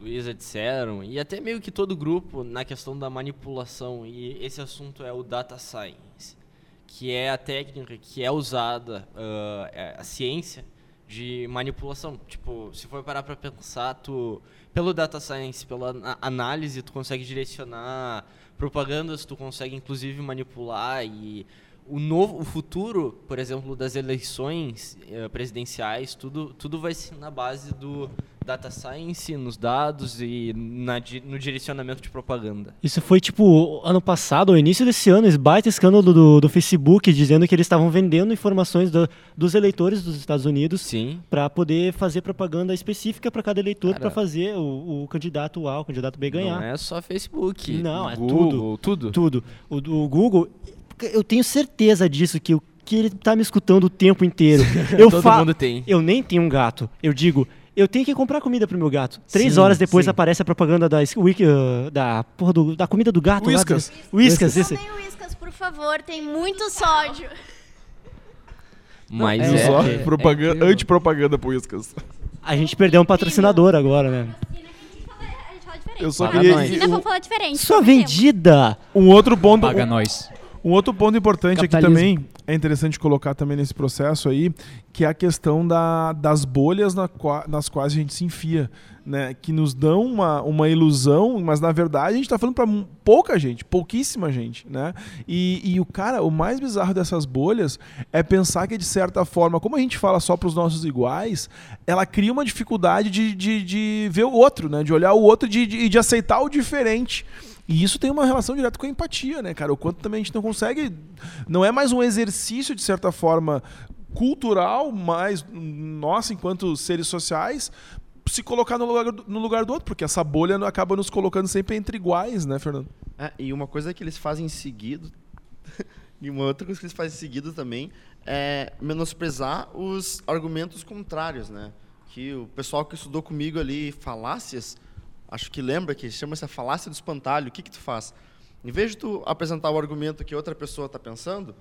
Luísa disseram, e até meio que todo o grupo na questão da manipulação. E esse assunto é o data science, que é a técnica que é usada, é a ciência de manipulação. Tipo, se for parar para pensar, tu pelo data science, pela análise, tu consegue direcionar propagandas, tu consegue inclusive manipular e o novo, o futuro, por exemplo, das eleições eh, presidenciais, tudo, tudo vai ser na base do data science, nos dados e na, no direcionamento de propaganda. Isso foi tipo ano passado, ao início desse ano, esse baita escândalo do, do Facebook dizendo que eles estavam vendendo informações do- dos eleitores dos Estados Unidos para poder fazer propaganda específica para cada eleitor para fazer o, o candidato A, o candidato B ganhar. Não é só Facebook. Não, é Google, tudo. Tudo. O, o Google, eu tenho certeza disso que o que ele tá me escutando o tempo inteiro. Eu Todo fa- mundo tem. Eu nem tenho um gato. Eu digo, eu tenho que comprar comida pro meu gato. Três Sim, horas depois sim. aparece a propaganda da uh, da porra do- da comida do gato. lá, Whiskas. Whiskas, esse. Não tem Whiskas, por favor, tem muito sódio. Mas é, só? é- Propaganda, Antipropaganda pro Whiskas. A gente perdeu um patrocinador agora, né? Eu só Fala queria. nós. Ainda vou falar diferente. Sua vendida! Um outro ponto. Paga um, nós. Um outro ponto importante aqui também, é interessante colocar também nesse processo aí, que é a questão da, das bolhas na nas quais a gente se enfia, né? Que nos dão uma, uma ilusão, mas na verdade a gente está falando para pouca gente, pouquíssima gente, né? E, e o cara, o mais bizarro dessas bolhas é pensar que de certa forma, como a gente fala só para os nossos iguais, ela cria uma dificuldade de, de, de ver o outro, né? De olhar o outro e de, de, de aceitar o diferente. E isso tem uma relação direta com a empatia, né, cara? O quanto também a gente não consegue. Não é mais um exercício, de certa forma, cultural, mas nós, enquanto seres sociais, se colocar no lugar, do- no lugar do outro, porque essa bolha acaba nos colocando sempre entre iguais, né, Fernando? É, e uma coisa que eles fazem seguido, e uma outra coisa que eles fazem seguido também, é menosprezar os argumentos contrários, né? Que o pessoal que estudou comigo ali falácias, acho que lembra que chama-se a falácia do espantalho. O que que tu faz? Em vez de tu apresentar o argumento que outra pessoa está pensando,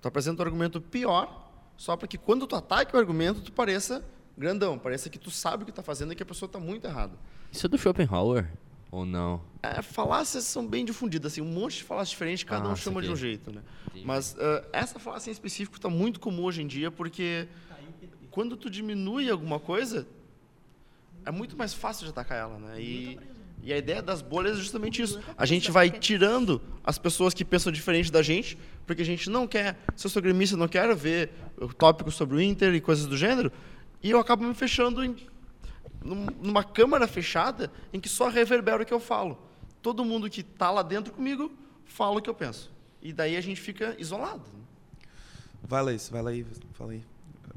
tu apresenta o argumento pior, só para que quando tu ataque o argumento, tu pareça grandão, pareça que tu sabe o que está fazendo e que a pessoa está muito errada. Isso é do Schopenhauer? Ou não? É, falácias são bem difundidas, assim, um monte de falácias diferentes, cada Ah, um chama de um jeito, né? Mas ah, essa falácia em específico está muito comum hoje em dia, porque quando tu diminui alguma coisa, é muito mais fácil de atacar ela, né? E, e a ideia das bolhas é justamente isso. A gente vai tirando as pessoas que pensam diferente da gente, porque a gente não quer, se eu sou gremista, não quero ver tópicos sobre o Inter e coisas do gênero, e eu acabo me fechando em num- numa câmara fechada em que só reverbera o que eu falo. Todo mundo que está lá dentro comigo fala o que eu penso. E daí a gente fica isolado. né? Vai, Laís, vai lá aí, fala aí.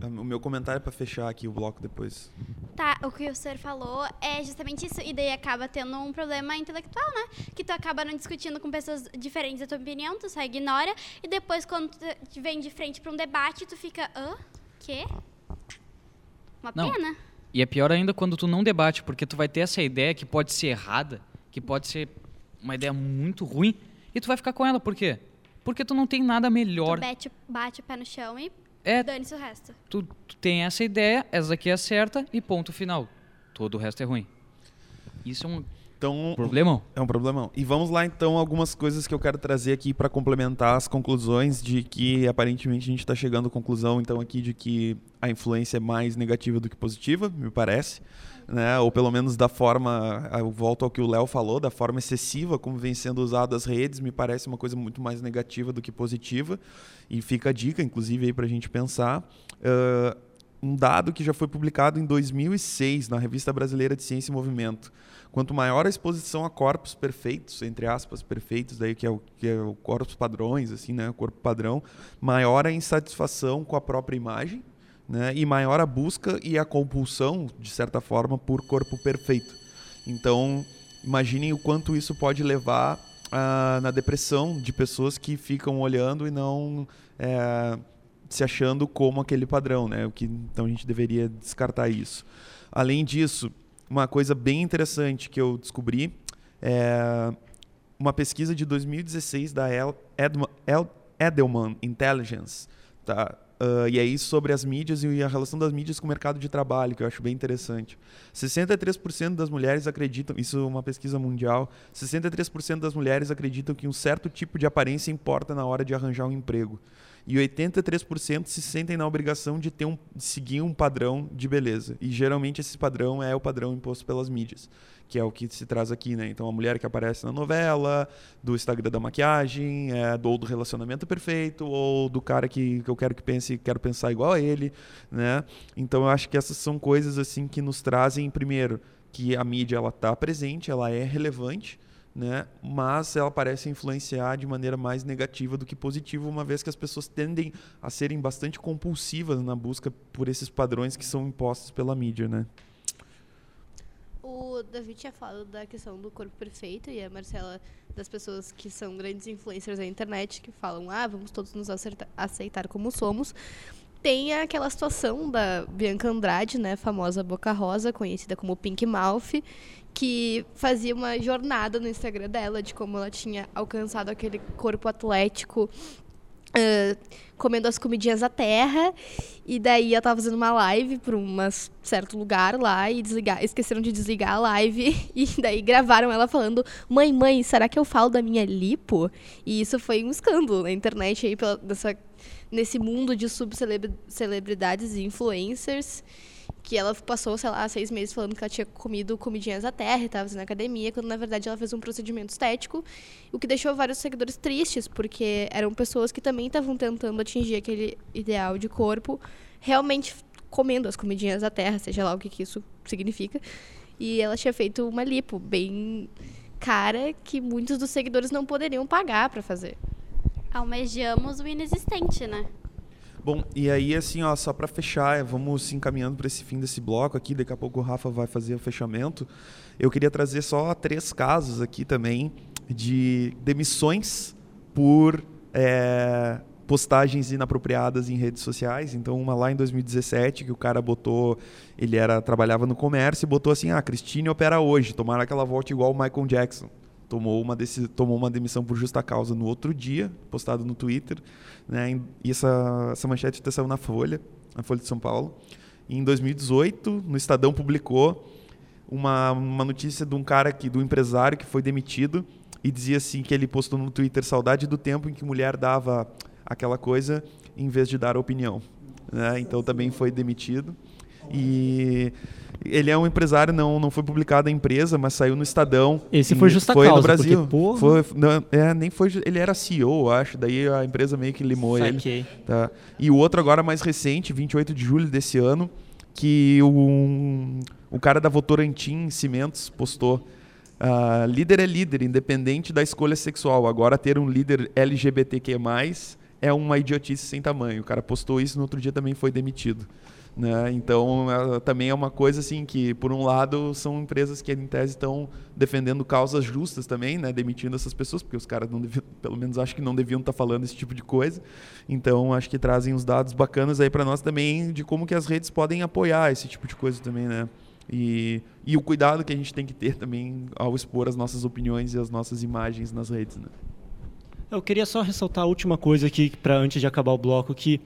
O meu comentário é para fechar aqui o bloco depois. Tá, o que o senhor falou é justamente isso, e daí acaba tendo um problema intelectual, né? Que tu acaba não discutindo com pessoas diferentes da tua opinião, tu só ignora, e depois quando tu vem de frente pra um debate, tu fica, hã? Quê? Uma Não. pena. E é pior ainda quando tu não debate, porque tu vai ter essa ideia que pode ser errada, que pode ser uma ideia muito ruim, e tu vai ficar com ela. Por quê? Porque tu não tem nada melhor. Tu bate, bate o pé no chão e É. dane-se o resto. Tu, tu tem essa ideia, essa aqui é certa e ponto final. Todo o resto é ruim. Isso é um Então, problemão. É um problemão. E vamos lá então algumas coisas que eu quero trazer aqui para complementar as conclusões de que aparentemente a gente está chegando à conclusão então aqui de que a influência é mais negativa do que positiva, me parece, né? Ou pelo menos da forma, eu volto ao que o Léo falou, da forma excessiva como vem sendo usado as redes, me parece uma coisa muito mais negativa do que positiva. E fica a dica, inclusive, aí para a gente pensar. Ah, um dado que já foi publicado em 2006 na Revista Brasileira de Ciência e Movimento. Quanto maior a exposição a corpos perfeitos, entre aspas, perfeitos, daí que é o que é o corpos padrões, assim, né, o corpo padrão, maior a insatisfação com a própria imagem, né, e maior a busca e a compulsão, de certa forma, por corpo perfeito. Então, imaginem o quanto isso pode levar ah, na depressão de pessoas que ficam olhando e não eh, se achando como aquele padrão, né? O que então a gente deveria descartar isso. Além disso, uma coisa bem interessante que eu descobri é uma pesquisa de 2016 da El- Edma- El- Edelman Intelligence, tá? Ah, e aí sobre as mídias e a relação das mídias com o mercado de trabalho, que eu acho bem interessante. 63% das mulheres acreditam, isso é uma pesquisa mundial, 63% das mulheres acreditam que um certo tipo de aparência importa na hora de arranjar um emprego. E 83% se sentem na obrigação de ter um, seguir um padrão de beleza. E geralmente esse padrão é o padrão imposto pelas mídias, que é o que se traz aqui, né? Então a mulher que aparece na novela, do Instagram da maquiagem, é, do, do relacionamento perfeito, ou do cara que, que eu quero que pense, quero pensar igual a ele, né? Então eu acho que essas são coisas assim que nos trazem primeiro que a mídia ela está presente, ela é relevante, né? mas ela parece influenciar de maneira mais negativa do que positiva, uma vez que as pessoas tendem a serem bastante compulsivas na busca por esses padrões que são impostos pela mídia. Né? O David tinha falado da questão do corpo perfeito e a Marcela das pessoas que são grandes influencers da internet que falam, ah, vamos todos nos aceitar como somos. Tem aquela situação da Bianca Andrade, né, famosa Boca Rosa, conhecida como Pink Mouth, que fazia uma jornada no Instagram dela de como ela tinha alcançado aquele corpo atlético Uh, comendo as comidinhas da terra. E daí ela tava fazendo uma live para um certo lugar lá e desligar, esqueceram de desligar a live. E daí gravaram ela falando: Mãe, mãe, será que eu falo da minha lipo? E isso foi um escândalo na internet aí, pela, dessa, nesse mundo de subcelebridades e influencers que ela passou, sei lá, seis meses falando que ela tinha comido comidinhas da terra e estava fazendo academia, quando na verdade ela fez um procedimento estético, o que deixou vários seguidores tristes, porque eram pessoas que também estavam tentando atingir aquele ideal de corpo, realmente comendo as comidinhas da terra, seja lá o que, que isso significa. E ela tinha feito uma lipo bem cara que muitos dos seguidores não poderiam pagar para fazer. Almejamos o inexistente, né? Bom, e aí, assim, ó, só para fechar, vamos se encaminhando para esse fim desse bloco aqui. Daqui a pouco o Rafa vai fazer o fechamento. Eu queria trazer só três casos aqui também de demissões por é, postagens inapropriadas em redes sociais. Então, uma lá em 2017 que o cara botou, ele era trabalhava no comércio e botou assim: "Ah, Cristine opera hoje, tomara que ela volte igual o Michael Jackson" tomou uma, tomou uma demissão por justa causa no outro dia, postado no Twitter. Né? E essa, essa manchete até saiu na Folha, na Folha de São Paulo. E em 2018, no Estadão publicou uma, uma notícia de um cara, que, do empresário que foi demitido e dizia assim que ele postou no Twitter saudade do tempo em que mulher dava aquela coisa em vez de dar opinião. Né? Então também foi demitido. E ele é um empresário, não, não foi publicado a empresa, mas saiu no Estadão. Esse foi justa foi causa, no Brasil. porque. Foi, não, é, nem foi, ele era CEO, acho, daí a empresa meio que limou Saquei. ele. Tá? E o outro agora mais recente, 28 de julho desse ano, que um, o cara da Votorantim Cimentos postou uh, líder é líder, independente da escolha sexual. Agora ter um líder LGBTQ+, é uma idiotice sem tamanho. O cara postou isso, no outro dia também foi demitido. Né? Então, é, também é uma coisa assim que, por um lado, são empresas que, em tese, estão defendendo causas justas também, né? demitindo essas pessoas, porque os caras, não deviam, pelo menos, acho que não deviam estar falando esse tipo de coisa. Então, acho que trazem os dados bacanas aí para nós também de como que as redes podem apoiar esse tipo de coisa também, né? E, e o cuidado que a gente tem que ter também ao expor as nossas opiniões e as nossas imagens nas redes, né? Eu queria só ressaltar a última coisa aqui, para antes de acabar o bloco, que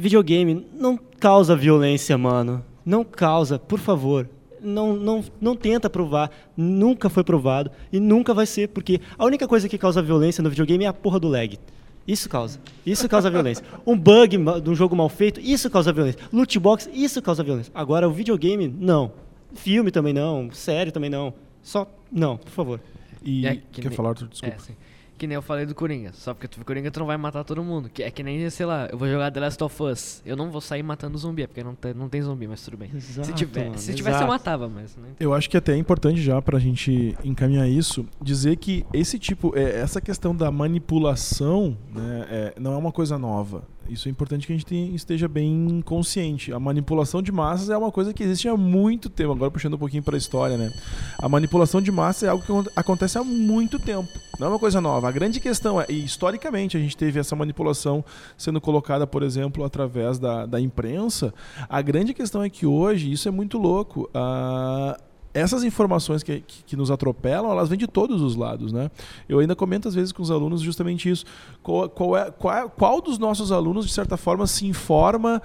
videogame não causa violência, mano. Não causa, por favor. Não, não, não tenta provar. Nunca foi provado e nunca vai ser, porque a única coisa que causa violência no videogame é a porra do lag. Isso causa. Isso causa violência. Um bug de um jogo mal feito, isso causa violência. Loot box, isso causa violência. Agora, o videogame, não. Filme também não. Série também não. Só, não, por favor. E É, quer nem- falar? Desculpa. É. Que nem eu falei do Coringa. Só porque tu for Coringa, tu não vai matar todo mundo. Que é que nem, sei lá, eu vou jogar The Last of Us. Eu não vou sair matando zumbi, é porque não tem, não tem zumbi, mas tudo bem. se Exato, tiver, mano, se tivesse eu exato. matava, mas. Eu acho que até é importante já para a gente encaminhar isso, dizer que esse tipo, é, essa questão da manipulação, né, é, não é uma coisa nova. Isso é importante que a gente esteja bem consciente. A manipulação de massas é uma coisa que existe há muito tempo. Agora puxando um pouquinho para a história, né? A manipulação de massa é algo que acon- acontece há muito tempo. Não é uma coisa nova. A grande questão é, e historicamente a gente teve essa manipulação sendo colocada, por exemplo, através da, da imprensa. A grande questão é que hoje isso é muito louco. Ah, essas informações que, que, que nos atropelam, elas vêm de todos os lados, né? Eu ainda comento às vezes com os alunos justamente isso. Qual, qual, é, qual, qual dos nossos alunos, de certa forma, se informa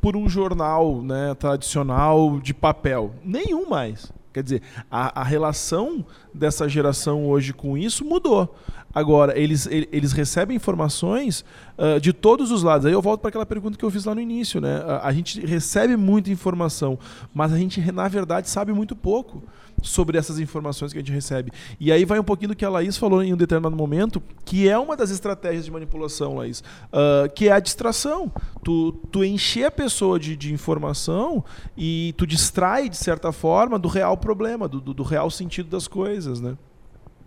por um jornal né, tradicional de papel? Nenhum mais. Quer dizer, a, a relação dessa geração hoje com isso mudou. Agora, eles, ele- eles recebem informações ah, de todos os lados. Aí eu volto para aquela pergunta que eu fiz lá no início. Né? A, a gente recebe muita informação, mas a gente, na verdade, sabe muito pouco sobre essas informações que a gente recebe. E aí vai um pouquinho do que a Laís falou em um determinado momento, que é uma das estratégias de manipulação, Laís, ah, que é a distração. Tu, tu encher a pessoa de, de informação e tu distrai, de certa forma, do real problema, do, do, do real sentido das coisas, né?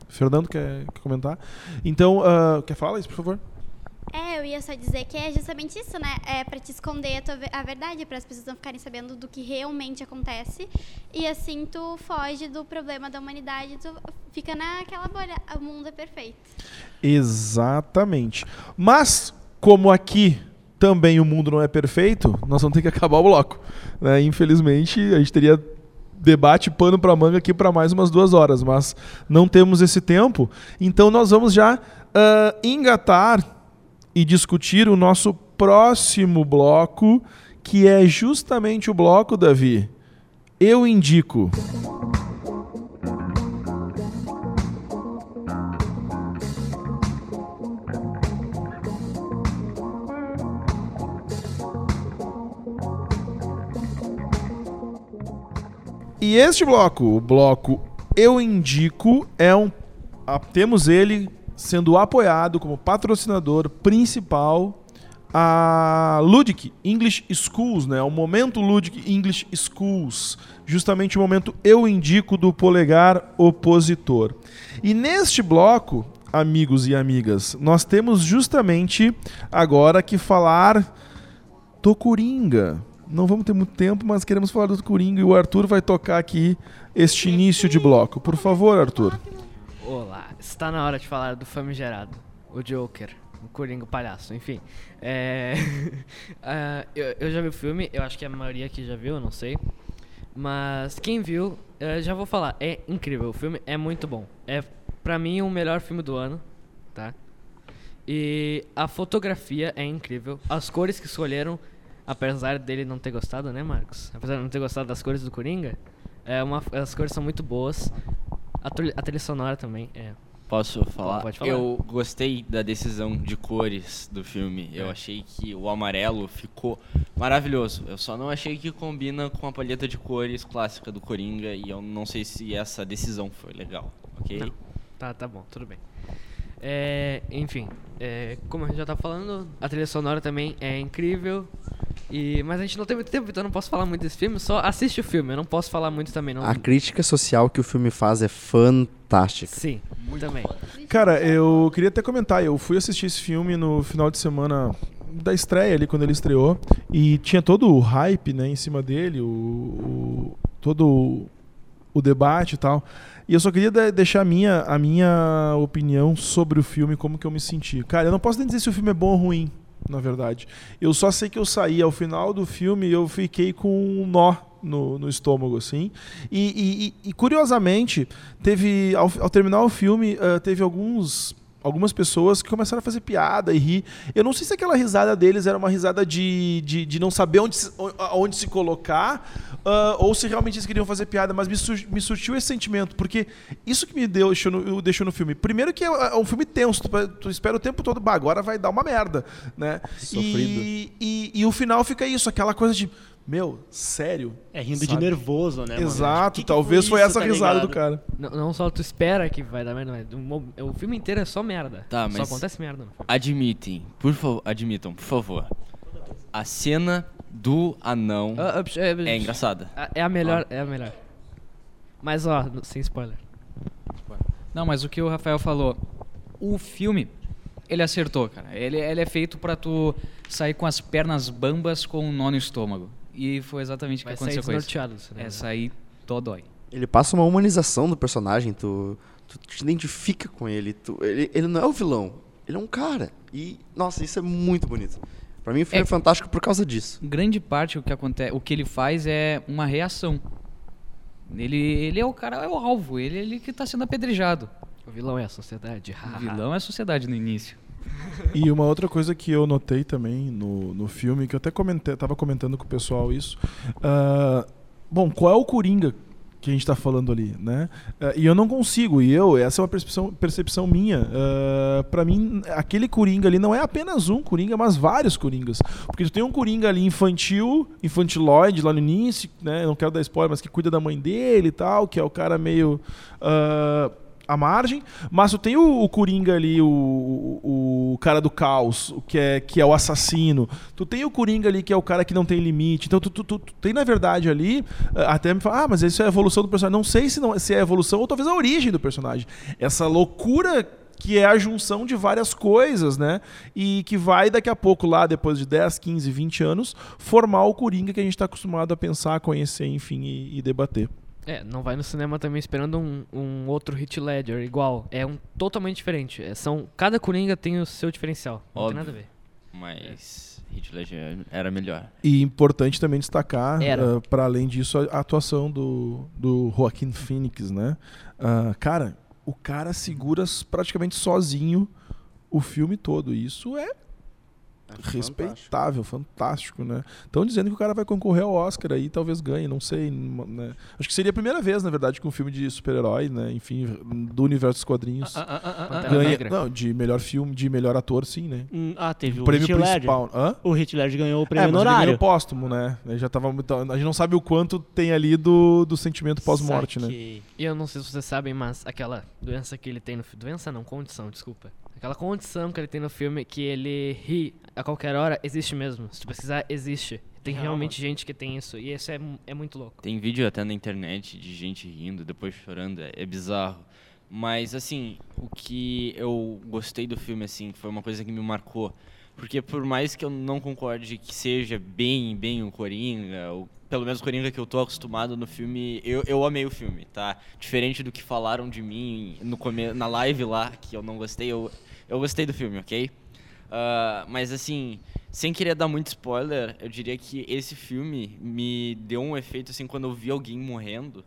Fernando, quer, quer comentar? Então, ah, quer falar, Laís, por favor? É, eu ia só dizer que é justamente isso, né? É pra te esconder a, tua a verdade, para as pessoas não ficarem sabendo do que realmente acontece. E assim tu foge do problema da humanidade, tu fica naquela bolha. O mundo é perfeito. Exatamente. Mas, como aqui também o mundo não é perfeito, nós vamos ter que acabar o bloco. né? Infelizmente, a gente teria debate pano para manga aqui para mais umas duas horas, mas não temos esse tempo. Então, nós vamos já ah, engatar e discutir o nosso próximo bloco, que é justamente o bloco, Davi. Eu indico. E este bloco, o bloco Eu Indico, é um. a- temos ele sendo apoiado como patrocinador principal a Ludic English Schools, né? O momento Ludic English Schools, justamente o momento eu indico do polegar opositor. E neste bloco, amigos e amigas, nós temos justamente agora que falar do Coringa. Não vamos ter muito tempo, mas queremos falar do Coringa e o Arthur vai tocar aqui este início de bloco. Por favor, Arthur. Olá, está na hora de falar do famigerado, o Joker, o Coringa, o palhaço, enfim. É... ah, eu, eu já vi o filme, eu acho que a maioria aqui já viu, eu não sei. Mas quem viu, eu já vou falar, é incrível, o filme é muito bom. É, pra mim, o melhor filme do ano, tá? E a fotografia é incrível, as cores que escolheram, apesar dele não ter gostado, né, Marcos? Apesar de não ter gostado das cores do Coringa, é uma, as cores são muito boas. A, trilha- a trilha sonora também é. Posso falar? Pode falar. Eu gostei da decisão de cores do filme. Eu É. achei que o amarelo ficou maravilhoso. Eu só não achei que combina com a palheta de cores clássica do Coringa e eu não sei se essa decisão foi legal, ok? Não. Tá, tá bom, tudo bem. É, enfim, é, como a gente já tá falando, a trilha sonora também é incrível. E, mas a gente não tem muito tempo, então eu não posso falar muito desse filme. Só assiste o filme, eu não posso falar muito também. Não, A crítica social que o filme faz é fantástica. Sim, também. Cara, eu queria até comentar, eu fui assistir esse filme no final de semana da estreia ali, quando ele estreou, e tinha todo o hype, né, em cima dele, o, o- todo o debate e tal. E eu só queria de- deixar a minha, a minha opinião sobre o filme, como que eu me senti. Cara, eu não posso nem dizer se o filme é bom ou ruim, na verdade. Eu só sei que eu saí ao final do filme e eu fiquei com um nó no, no estômago, assim. E, e- e- curiosamente, teve ao, ao terminar o filme, ah, teve alguns algumas pessoas que começaram a fazer piada e rir. Eu não sei se aquela risada deles era uma risada de, de, de não saber onde se, onde se colocar ah, ou se realmente eles queriam fazer piada, mas me, sur- me surtiu esse sentimento, porque isso que me deu, deixou no, deixou no filme. Primeiro que é, é um filme tenso, tu, tu espera o tempo todo, bah, agora vai dar uma merda, né? Sofrido. E, e, e o final fica isso, aquela coisa de, meu, sério? É rindo de Sabe? nervoso, né? Exato, Que que talvez foi foi isso, essa tá risada ligado? do cara. Não, não só tu espera que vai dar merda, mas o filme inteiro é só merda. Tá, Só mas acontece merda. Admitem, por favor, admitam, por favor. A cena do anão Ah, ah, psh, é, é engraçada. Ah, É a melhor, é a melhor. Mas ó, sem spoiler. Não, mas o que o Rafael falou, o filme, ele acertou, cara. Ele, ele é feito pra tu sair com as pernas bambas com um nó no estômago. E foi exatamente o que Vai aconteceu sair com isso. cinema. É sair dodói. Ele passa uma humanização do personagem, tu, tu te identifica com ele, tu- ele. Ele não é o vilão, ele é um cara. E, nossa, isso é muito bonito. Pra mim o filme é, É- fantástico por causa disso. Grande parte o que acontece, o que ele faz é uma reação. Ele, ele é o cara, é o alvo, ele é ele que tá sendo apedrejado. O vilão é a sociedade. O vilão é a sociedade no início. E uma outra coisa que eu notei também no, no filme, que eu até comentei, tava comentando com o pessoal isso. ah, bom, qual é o Coringa que a gente tá falando ali, né? Eh, e eu não consigo, e eu, essa é uma percepção, percepção minha. Uh, para mim, aquele Coringa ali não é apenas um Coringa, mas vários Coringas. Porque tu tem um Coringa ali infantil, infantiloide lá no início, né? Eu não quero dar spoiler, mas que cuida da mãe dele e tal, que é o cara meio. Uh, à margem, mas tu tem o, o Coringa ali, o, o, o, cara do caos, que é, que é o assassino. Tu tem o Coringa ali, que é o cara que não tem limite. Então tu, tu, tu, tu tem, na verdade, ali, eh, até me fala, ah, mas isso é a evolução do personagem. Não sei se, não, se é a evolução ou talvez a origem do personagem. Essa loucura que é a junção de várias coisas, né? E que vai daqui a pouco lá, depois de 10, 15, 20 anos, formar o Coringa que a gente está acostumado a pensar, conhecer, enfim, e, e debater. É, não vai no cinema também esperando um, um outro Hit Ledger igual. É um totalmente diferente. É, são, cada Coringa tem o seu diferencial. Não Óbvio, tem nada a ver. Mas Hit Ledger era melhor. E importante também destacar, uh, para além disso, a atuação do, do Joaquim Phoenix, né? Uh, cara, o cara segura praticamente sozinho o filme todo. E isso é respeitável, fantástico. fantástico, né? Estão dizendo que o cara vai concorrer ao Oscar aí, talvez ganhe, não sei. Né? Acho que seria a primeira vez, na verdade, que um filme de super-herói, né? Enfim, do universo dos quadrinhos. Ah, ah, ah, ah, ah. ganha, não, de melhor filme, de melhor ator, sim, né? Hum, ah, teve o, o prêmio Heath principal. Hã? O Heath Ledger ganhou o prêmio é, mas honorário. Ele ganhou póstumo, né? Ele já tava muito, a gente não sabe o quanto tem ali do, do sentimento pós-morte, né? E eu não sei se vocês sabem, mas aquela doença que ele tem no doença não, condição, desculpa. Aquela condição que ele tem no filme que ele ri a qualquer hora existe mesmo. Se tu precisar, existe. Tem realmente gente que tem isso. E isso é, é muito louco. Tem vídeo até na internet de gente rindo, depois chorando. É, é bizarro. Mas, assim, o que eu gostei do filme, assim, foi uma coisa que me marcou. Porque por mais que eu não concorde que seja bem, bem o Coringa, ou pelo menos o Coringa que eu tô acostumado no filme, eu, eu amei o filme, tá? Diferente do que falaram de mim no na live lá, que eu não gostei, eu, eu gostei do filme, ok? Uh, mas assim, sem querer dar muito spoiler, eu diria que esse filme me deu um efeito assim quando eu vi alguém morrendo.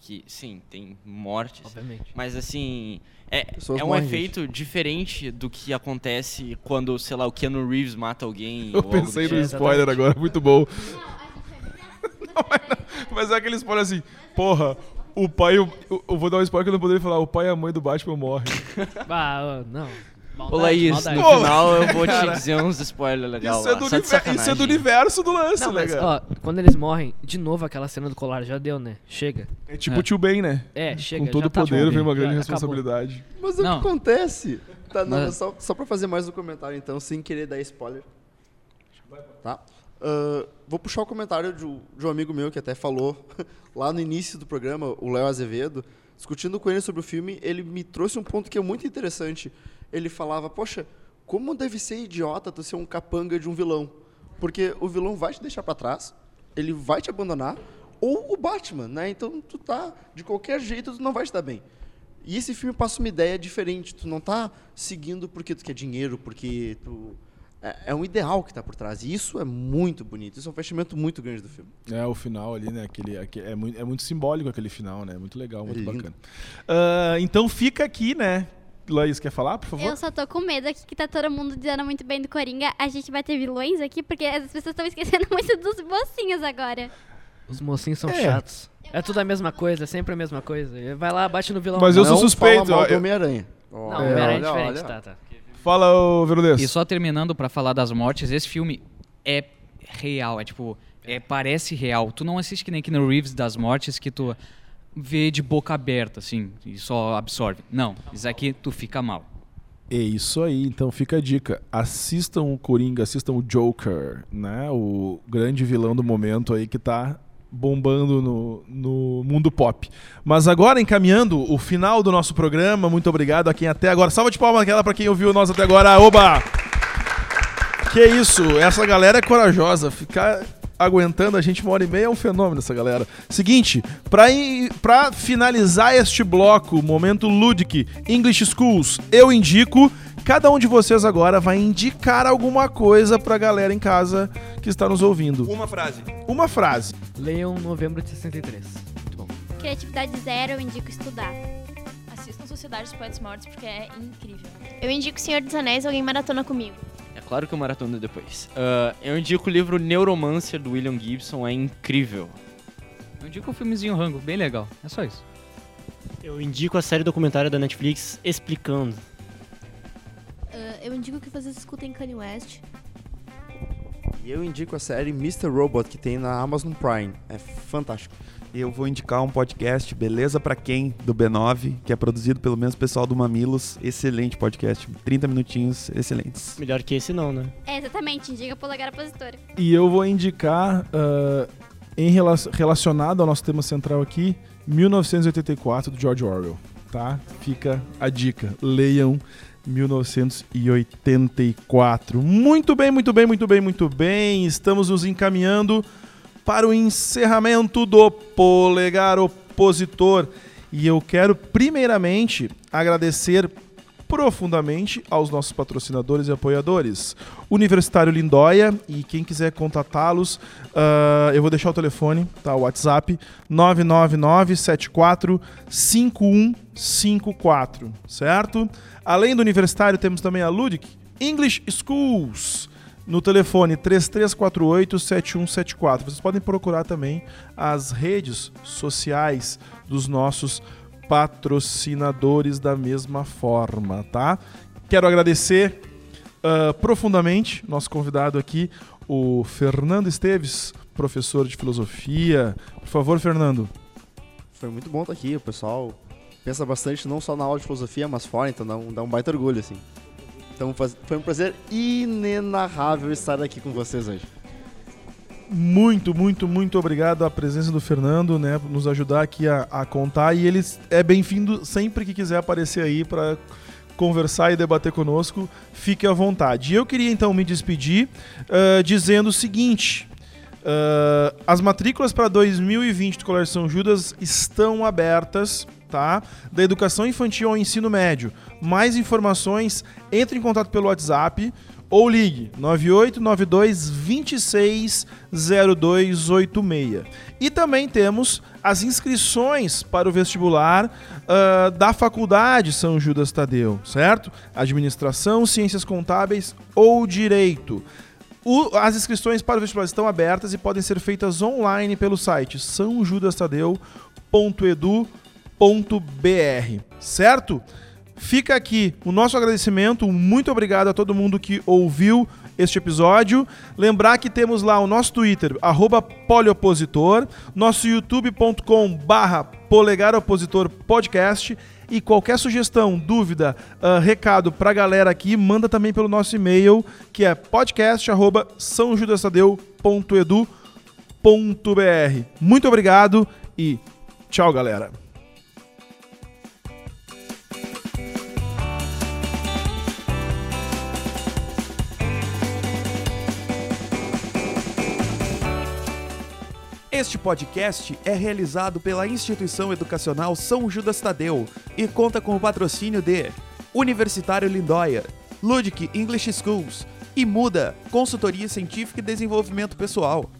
Que, sim, tem mortes. Obviamente. Mas assim, é, é um efeito gente. diferente do que acontece quando, sei lá, o Keanu Reeves mata alguém. Eu pensei no spoiler agora, muito bom. Não, mas é aquele spoiler assim, porra, o pai. Eu, eu, vou dar um spoiler que eu não poderia falar. O pai e a mãe do Batman morrem. Ah, não. Maldade, Ô Laís, maldade. no final eu vou te dizer uns spoilers legais. Isso, é do, isso é do universo do lance, não, mas, ó, quando eles morrem, de novo aquela cena do colar já deu, né? Chega. É tipo o tio Ben, né? É, chega. Com todo o tá poder bom, vem uma grande já responsabilidade. Acabou. Mas não. o que acontece? Tá, não, mas... só, só pra fazer mais um comentário, então, sem querer dar spoiler. Tá? Uh, vou puxar o comentário de, de um amigo meu que até falou lá no início do programa, o Léo Azevedo, discutindo com ele sobre o filme, ele me trouxe um ponto que é muito interessante. Ele falava, poxa, como deve ser idiota tu ser um capanga de um vilão? Porque o vilão vai te deixar para trás, ele vai te abandonar, ou o Batman, né? Então tu tá, de qualquer jeito, tu não vai te dar bem. E esse filme passa uma ideia diferente, tu não tá seguindo porque tu quer dinheiro, porque tu é, é um ideal que está por trás. E isso é muito bonito. Isso é um fechamento muito grande do filme. É, o final ali, né? Aquele, aquele é, muito, é muito simbólico aquele final, né? Muito legal, muito é bacana. Uh, então fica aqui, né? Laís, quer falar, por favor? Eu só tô com medo aqui que tá todo mundo dizendo muito bem do Coringa. A gente vai ter vilões aqui, porque as pessoas estão esquecendo muito dos mocinhos agora. Os mocinhos são é. chatos. É tudo a mesma coisa, sempre a mesma coisa. Vai lá, bate no vilão. Mas eu sou suspeito. Fala mal do Homem-Aranha. Não, é, Homem-Aranha é diferente, olha. tá, tá. Fala, ô Veronês. E só terminando para falar das mortes, esse filme é real, é tipo, é, parece real. Tu não assiste que nem aqui no Reeves das mortes que tu vê de boca aberta, assim, e só absorve. Não, isso aqui tu fica mal. É isso aí, então fica a dica. Assistam o Coringa, assistam o Joker, né? O grande vilão do momento aí que tá bombando no, no mundo pop. Mas agora, encaminhando o final do nosso programa, muito obrigado a quem até agora. Salva de palmas aquela para quem ouviu nós até agora. Oba! Que isso, essa galera é corajosa. Ficar aguentando a gente uma hora e meia é um fenômeno essa galera. Seguinte, pra, pra finalizar este bloco, momento Ludic English Schools, eu indico Cada um de vocês agora vai indicar alguma coisa pra galera em casa que está nos ouvindo. Uma frase. Uma frase. Leiam Novembro de 63. Muito bom. Criatividade zero, eu indico estudar. Assistam Sociedade dos Poetas Mortos porque é incrível. Eu indico Senhor dos Anéis, alguém maratona comigo. Claro que eu maratono depois. Uh, eu indico o livro Neuromancer do William Gibson, é incrível. Eu indico o filmezinho Rango, bem legal. É só isso. Eu indico a série documentária da Netflix Explicando. Ah, eu indico que vocês escutem Kanye West. E eu indico a série Mr. Robot, que tem na Amazon Prime. É fantástico. Eu vou indicar um podcast, Beleza Pra Quem, do B9, que é produzido pelo mesmo pessoal do Mamilos. Excelente podcast, 30 minutinhos excelentes. Melhor que esse não, né? É, exatamente, indica polegar opositor. E eu vou indicar, ah, em rela- relacionado ao nosso tema central aqui, 1984 do George Orwell, tá? Fica a dica. Leiam 1984. Muito bem, muito bem, muito bem, muito bem. Estamos nos encaminhando para o encerramento do Polegar Opositor. E eu quero, primeiramente, agradecer profundamente aos nossos patrocinadores e apoiadores. Universitário Lindóia, e quem quiser contatá-los, ah, eu vou deixar o telefone, tá? O WhatsApp, 999-74-5154, certo? Além do Universitário, temos também a Ludic English Schools, no telefone 3348-7174. Vocês podem procurar também as redes sociais dos nossos patrocinadores da mesma forma, tá? Quero agradecer ah, profundamente nosso convidado aqui, o Fernando Esteves, professor de filosofia. Por favor, Fernando. Foi muito bom estar aqui, o pessoal pensa bastante não só na aula de filosofia, mas fora, então dá um, dá um baita orgulho, assim. Então foi um prazer inenarrável estar aqui com vocês hoje. Muito, muito, muito obrigado à presença do Fernando, né, nos ajudar aqui a, a contar. E ele é bem-vindo sempre que quiser aparecer aí para conversar e debater conosco. Fique à vontade. E eu queria então me despedir ah, dizendo o seguinte: ah, as matrículas para 2020 do Colégio São Judas estão abertas. Tá? Da educação infantil ao ensino médio. Mais informações, entre em contato pelo WhatsApp ou ligue 9892 260286. E também temos as inscrições para o vestibular ah, da Faculdade São Judas Tadeu, certo? Administração, Ciências Contábeis ou Direito. O- as inscrições para o vestibular estão abertas e podem ser feitas online pelo site sãojudastadeu.edu.br, certo? Fica aqui o nosso agradecimento, muito obrigado a todo mundo que ouviu este episódio. Lembrar que temos lá o nosso Twitter, arroba poliopositor, nosso youtube.com barra polegaropositor podcast e qualquer sugestão, dúvida, ah, recado pra galera aqui, manda também pelo nosso e-mail, que é podcast arroba sãojudastadeu.edu.br. Muito obrigado e tchau, galera. Este podcast é realizado pela Instituição Educacional São Judas Tadeu e conta com o patrocínio de Universitário Lindóia, Ludic English Schools e Muda Consultoria Científica e Desenvolvimento Pessoal.